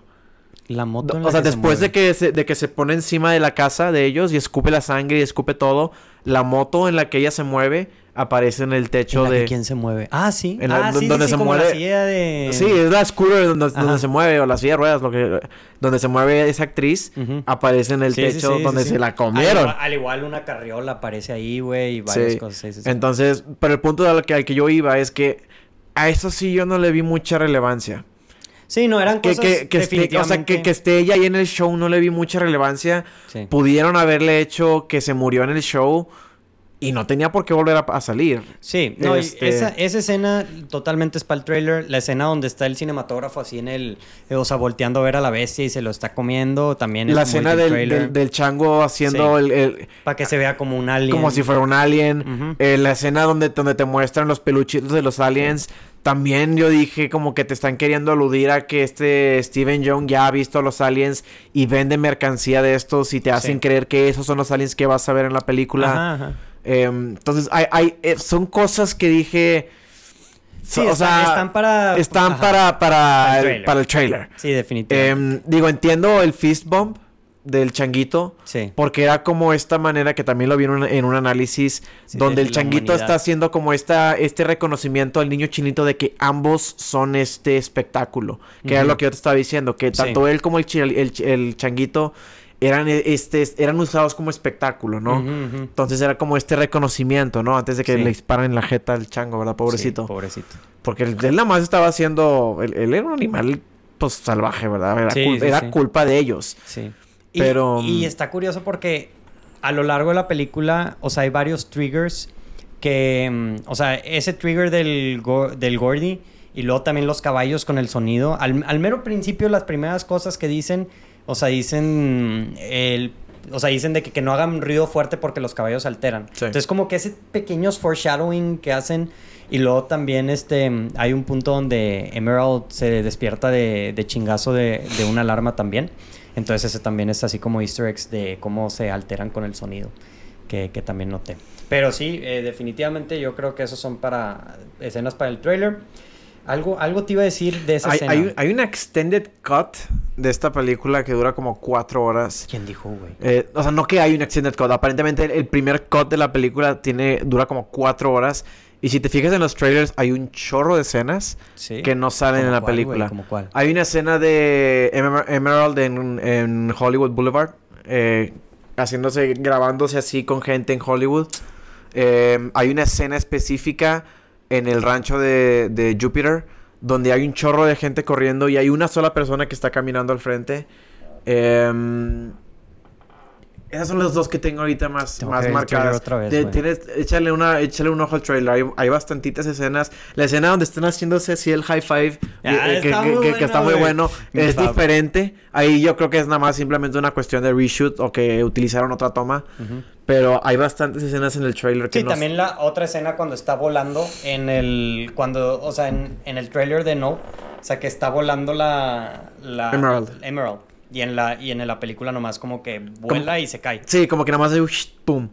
La moto. o sea, después de que se, de que se pone encima de la casa de ellos y escupe la sangre y escupe todo, la moto en la que ella se mueve aparece en el techo de. quién se mueve? Ah, sí. En ah, sí, donde se mueve. La silla de... Sí, es la scooter donde, donde, se mueve o la silla de ruedas, lo que donde se mueve esa actriz aparece en el techo donde se la comieron. Al igual, una carriola aparece ahí, güey, y varias cosas. Entonces, pero el punto al que, al que yo iba es que a eso sí yo no le vi mucha relevancia. Sí, no, eran cosas que, que, esté, o sea, que, que, esté ella ahí en el show no le vi mucha relevancia. Pudieron haberle hecho que se murió en el show y no tenía por qué volver a, salir. Sí, no, este esa, esa, escena totalmente es para el trailer. La escena donde está el cinematógrafo así en el... O sea, volteando a ver a la bestia y se lo está comiendo también es La escena del, del, chango haciendo el, Para que se vea como un alien. Como si fuera un alien. Eh, la escena donde, donde te muestran los peluchitos de los aliens. También yo dije como que te están queriendo aludir a que este Steven Young ya ha visto a los aliens y vende mercancía de estos y te hacen creer que esos son los aliens que vas a ver en la película. Ajá, ajá. Em, entonces, hay, hay, eh, son cosas que dije. Sí, o sea, están para. Están para, para, el, para el trailer. Sí, definitivamente. Em, digo, entiendo el fist bump del changuito. Sí. Porque era como esta manera que también lo vi en un, análisis. donde el changuito está haciendo como esta, este reconocimiento al niño chinito de que ambos son este espectáculo. Que era lo que yo te estaba diciendo. Que tanto él como el, el, el changuito eran, e, este, eran usados como espectáculo, ¿no? Entonces era como este reconocimiento, ¿no? Antes de que le disparen la jeta al chango, ¿verdad? Pobrecito. pobrecito. Porque él, nada más estaba haciendo... Él, era un animal, pues, salvaje, ¿verdad? Era, culpa de ellos. Sí. Pero... Y, está curioso porque a lo largo de la película, o sea, hay varios triggers que... Mm, o sea, ese trigger del, del Gordy... Y luego también los caballos con el sonido. Al, al mero principio, las primeras cosas que dicen o sea, dicen el o sea, dicen de que, no hagan ruido fuerte porque los caballos alteran. Entonces, como que ese pequeños foreshadowing que hacen. Y luego también este hay un punto donde Emerald se despierta de, de chingazo de, de, una alarma también. Entonces, ese también es así como easter eggs de cómo se alteran con el sonido. Que, que también noté. Pero sí, eh, definitivamente yo creo que esos son para escenas para el trailer. Algo, algo te iba a decir de esa hay, escena. Hay, una extended cut de esta película que dura como cuatro horas. ¿Quién dijo, güey? Eh, o sea, no que hay un extended cut. Aparentemente el primer cut de la película tiene, dura como cuatro horas. Y si te fijas en los trailers, hay un chorro de escenas que no salen en la película. cuál? Hay una escena de Emerald en, Hollywood Boulevard. Eh, haciéndose, grabándose así con gente en Hollywood. Eh, hay una escena específica en el rancho de, de Jupiter, donde hay un chorro de gente corriendo y hay una sola persona que está caminando al frente. Eh, esas son las dos que tengo ahorita más, más marcadas. Otra vez, tienes, échale, una, échale un ojo al trailer. Hay, hay, bastantitas escenas. La escena donde están haciéndose así el high five, ah, eh, que, está muy bueno, es diferente. Ahí yo creo que es nada más simplemente una cuestión de reshoot o que utilizaron otra toma. Pero hay bastantes escenas en el trailer que Sí, también la otra escena cuando está volando en el... Cuando, o sea, en, en el trailer de No. O sea, que está volando la... la Emerald. Emerald. Y en la, y en la película nomás como que vuela y se cae. Sí, como que nomás de pum.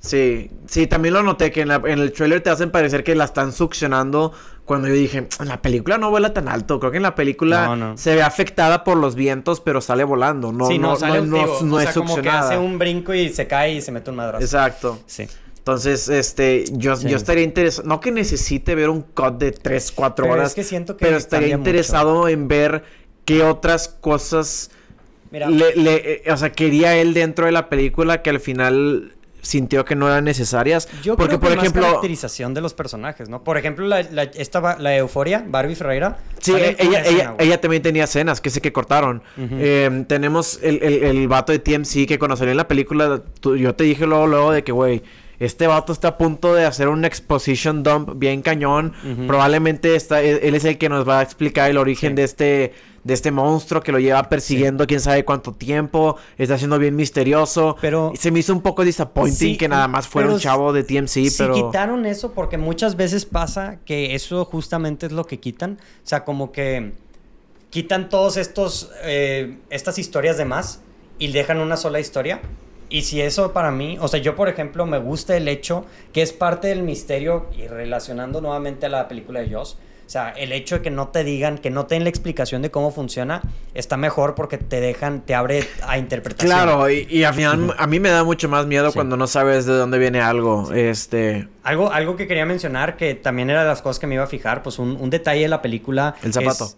Sí, sí, también lo noté que en, el trailer te hacen parecer que la están succionando. Cuando yo dije, en la película no vuela tan alto. Creo que en la película se ve afectada por los vientos, pero sale volando. No, sí, no, sale, no, no, es como que hace un brinco y se cae y se mete un madrazo. Exacto. Sí. Entonces, este, yo, yo estaría interesado, no que necesite ver un cut de 3, 4 horas, que siento que pero estaría interesado en ver qué otras cosas le, eh, o sea, quería él dentro de la película que al final sintió que no eran necesarias. Yo porque, creo que por ejemplo, más caracterización de los personajes, ¿no? Por ejemplo, la, la, esta, la euforia, Barbie Ferreira. Sí, ella, ella, ella, también tenía escenas que sé que cortaron. Eh, tenemos el, el, el, vato de TMC que cuando salió en la película, yo te dije luego, luego de que, güey, este vato está a punto de hacer un exposition dump bien cañón. Probablemente está, él, es el que nos va a explicar el origen de este de este monstruo que lo lleva persiguiendo quién sabe cuánto tiempo, está siendo bien misterioso. Pero se me hizo un poco disappointing que nada más fuera un chavo de TMC, pero quitaron eso porque muchas veces pasa que eso justamente es lo que quitan, o sea, como que quitan todos estos eh, estas historias de más y dejan una sola historia. Y si eso para mí, o sea, yo por ejemplo me gusta el hecho que es parte del misterio y relacionando nuevamente a la película de Joss, o sea, el hecho de que no te digan, que no te den la explicación de cómo funciona, está mejor porque te dejan, te abre a interpretación. Claro, y, al final a mí me da mucho más miedo cuando no sabes de dónde viene algo. Este. Algo, algo que quería mencionar, que también era de las cosas que me iba a fijar, pues un, detalle de la película. El zapato.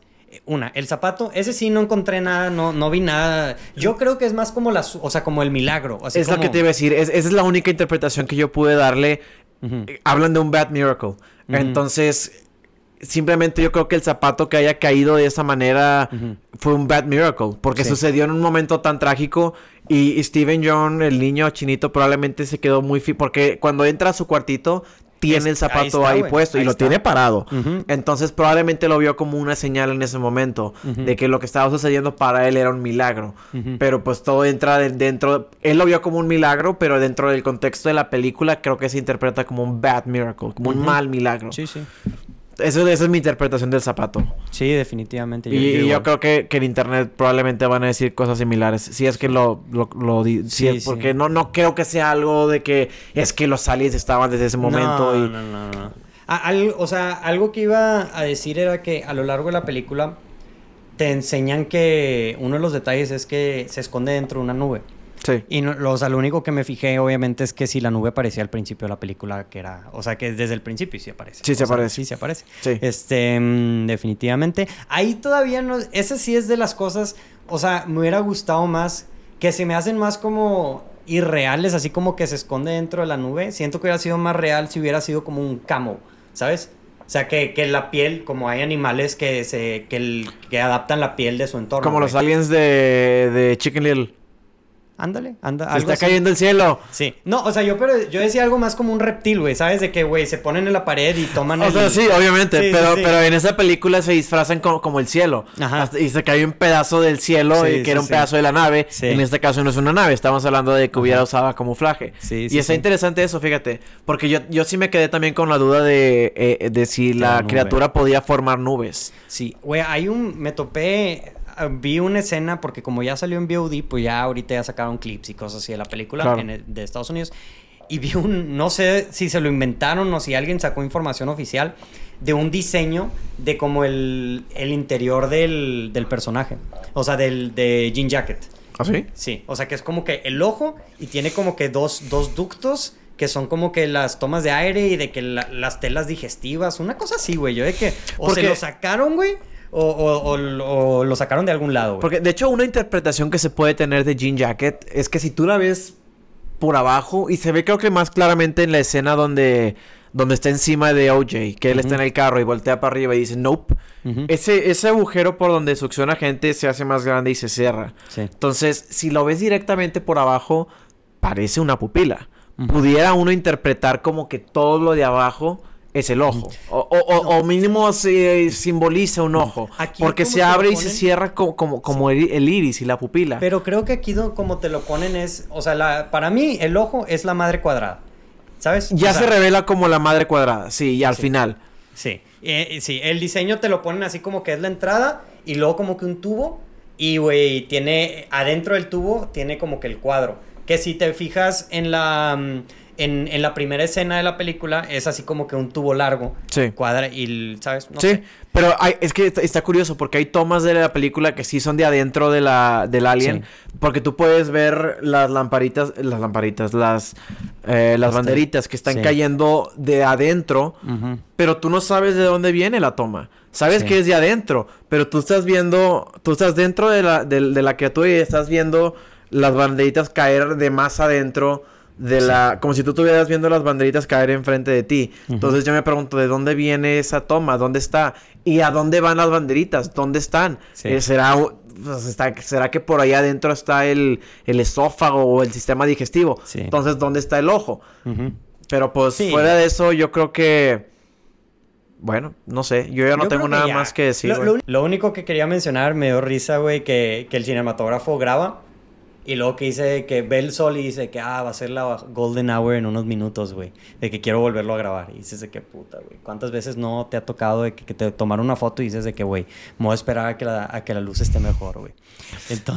Una, el zapato, ese sí no encontré nada, no, no vi nada. Yo creo que es más como la, o sea, como el milagro. es lo que te iba a decir, esa es la única interpretación que yo pude darle. Hablan de un bad miracle. Entonces, simplemente yo creo que el zapato que haya caído de esa manera fue un bad miracle, porque sucedió en un momento tan trágico y Steven John, el niño chinito, probablemente se quedó muy... Fi porque cuando entra a su cuartito, tiene el zapato ahí, puesto y lo tiene parado. Entonces probablemente lo vio como una señal en ese momento de que lo que estaba sucediendo para él era un milagro. Pero pues todo entra dentro, él lo vio como un milagro, pero dentro del contexto de la película creo que se interpreta como un bad miracle, como un mal milagro. Sí, sí. Eso, esa es mi interpretación del zapato. Sí, definitivamente. y, yo, creo que, en internet probablemente van a decir cosas similares. Si es que lo, lo, lo sí, porque no, no creo que sea algo de que es que los aliens estaban desde ese momento. No, no, no, no. o sea, algo que iba a decir era que a lo largo de la película te enseñan que uno de los detalles es que se esconde dentro de una nube. Sí. Y no, o sea, lo único que me fijé, obviamente, es que si la nube aparecía al principio de la película, que era. O sea, que desde el principio sí aparece. Sí, se aparece. Sí, se aparece. Sí. Este, mm, definitivamente. Ahí todavía no. Ese sí es de las cosas. O sea, me hubiera gustado más. Que se me hacen más como irreales, así como que se esconde dentro de la nube. Siento que hubiera sido más real si hubiera sido como un camo, ¿sabes? O sea, que, que, la piel, como hay animales que se que, el, que adaptan la piel de su entorno. Como los aliens de, de Chicken Little. Ándale, anda. Se está cayendo el cielo. Sí. No, o sea, yo pero yo decía algo más como un reptil, güey, ¿sabes? De que, güey, se ponen en la pared y toman O sea, sí, obviamente, pero, pero en esa película se disfrazan como, el cielo. Ajá. y se cae un pedazo del cielo y que era un pedazo de la nave. En este caso no es una nave, estamos hablando de que hubiera usado camuflaje. Sí, y está interesante eso, fíjate, porque yo, yo sí me quedé también con la duda de, eh, de si la, criatura podía formar nubes. Sí, güey, hay un me topé vi una escena, porque como ya salió en VOD, pues ya ahorita ya sacaron clips y cosas así de la película de Estados Unidos. Y vi un, no sé si se lo inventaron o si alguien sacó información oficial de un diseño de como el, el interior del, del, personaje. O sea, del de Jean Jacket. ¿Ah, sí? Sí, o sea que es como que el ojo y tiene como que dos, dos ductos que son como que las tomas de aire y de que las telas digestivas, una cosa así, güey. Yo de que o se lo sacaron, güey, o, lo sacaron de algún lado. Porque de hecho una interpretación que se puede tener de Jean Jacket es que si tú la ves por abajo y se ve creo que más claramente en la escena donde donde está encima de OJ, que él está en el carro y voltea para arriba y dice nope. ese, ese agujero por donde succiona gente se hace más grande y se cierra. Entonces, si lo ves directamente por abajo, parece una pupila. Pudiera uno interpretar como que todo lo de abajo es el ojo. O, mínimo se simboliza un ojo. porque se abre y se cierra como, como, el, iris y la pupila. Pero creo que aquí como te lo ponen es, o sea, la, para mí el ojo es la madre cuadrada. ¿Sabes? Ya se revela como la madre cuadrada, sí, y al final. Sí, eh, sí, el diseño te lo ponen así como que es la entrada y luego como que un tubo y, güey, tiene, adentro del tubo tiene como que el cuadro. Que si te fijas en la... En, en, la primera escena de la película es así como que un tubo largo. Sí. Cuadra y, ¿sabes? sí, pero hay, es que está, curioso porque hay tomas de la película que sí son de adentro de la, del alien. Porque tú puedes ver las lamparitas, las lamparitas, las, eh, las banderitas que están cayendo de adentro. Pero tú no sabes de dónde viene la toma. Sabes que es de adentro, pero tú estás viendo, tú estás dentro de la, de, de la criatura y estás viendo las banderitas caer de más adentro de la como si tú estuvieras viendo las banderitas caer enfrente de ti. Entonces yo me pregunto de dónde viene esa toma, dónde está y a dónde van las banderitas, dónde están. Eh, será pues, será que por allá adentro está el, el esófago o el sistema digestivo. Entonces dónde está el ojo. Pero pues fuera de eso, yo creo que. Bueno, no sé. Yo ya no tengo nada más que decir. Lo, único que quería mencionar, me dio risa, güey, que, que el cinematógrafo graba. Y luego que dice que ve el sol y dice que ah, va a ser la golden hour en unos minutos, güey. De que quiero volverlo a grabar. Y dices de que puta, güey. ¿Cuántas veces no te ha tocado de que, te tomaron una foto y dices de que, güey, me voy a esperar a que la, a que la luz esté mejor, güey?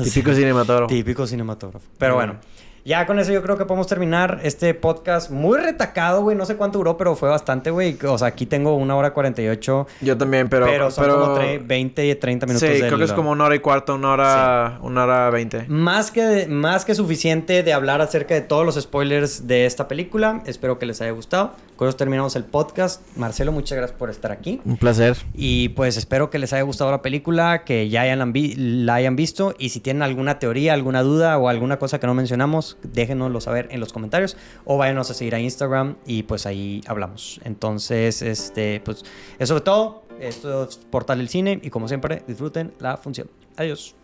típico cinematógrafo. Típico cinematógrafo. Pero bueno. Ya con eso yo creo que podemos terminar este podcast muy retacado, güey. No sé cuánto duró, pero fue bastante, güey. O sea, aquí tengo una hora 48. Yo también, pero... Pero son como 20 y 30 minutos. Sí, creo que es como una hora y cuarto, una hora... Una hora 20. Más que, más que suficiente de hablar acerca de todos los spoilers de esta película. Espero que les haya gustado. Con eso terminamos el podcast. Marcelo, muchas gracias por estar aquí. Un placer. Y pues espero que les haya gustado la película, que ya hayan la hayan visto. Y si tienen alguna teoría, alguna duda o alguna cosa que no mencionamos pensamos, déjenoslo saber en los comentarios o váyanos a seguir a Instagram y pues ahí hablamos. Entonces, este, pues eso es todo. Esto es Portal del Cine y como siempre, disfruten la función. Adiós.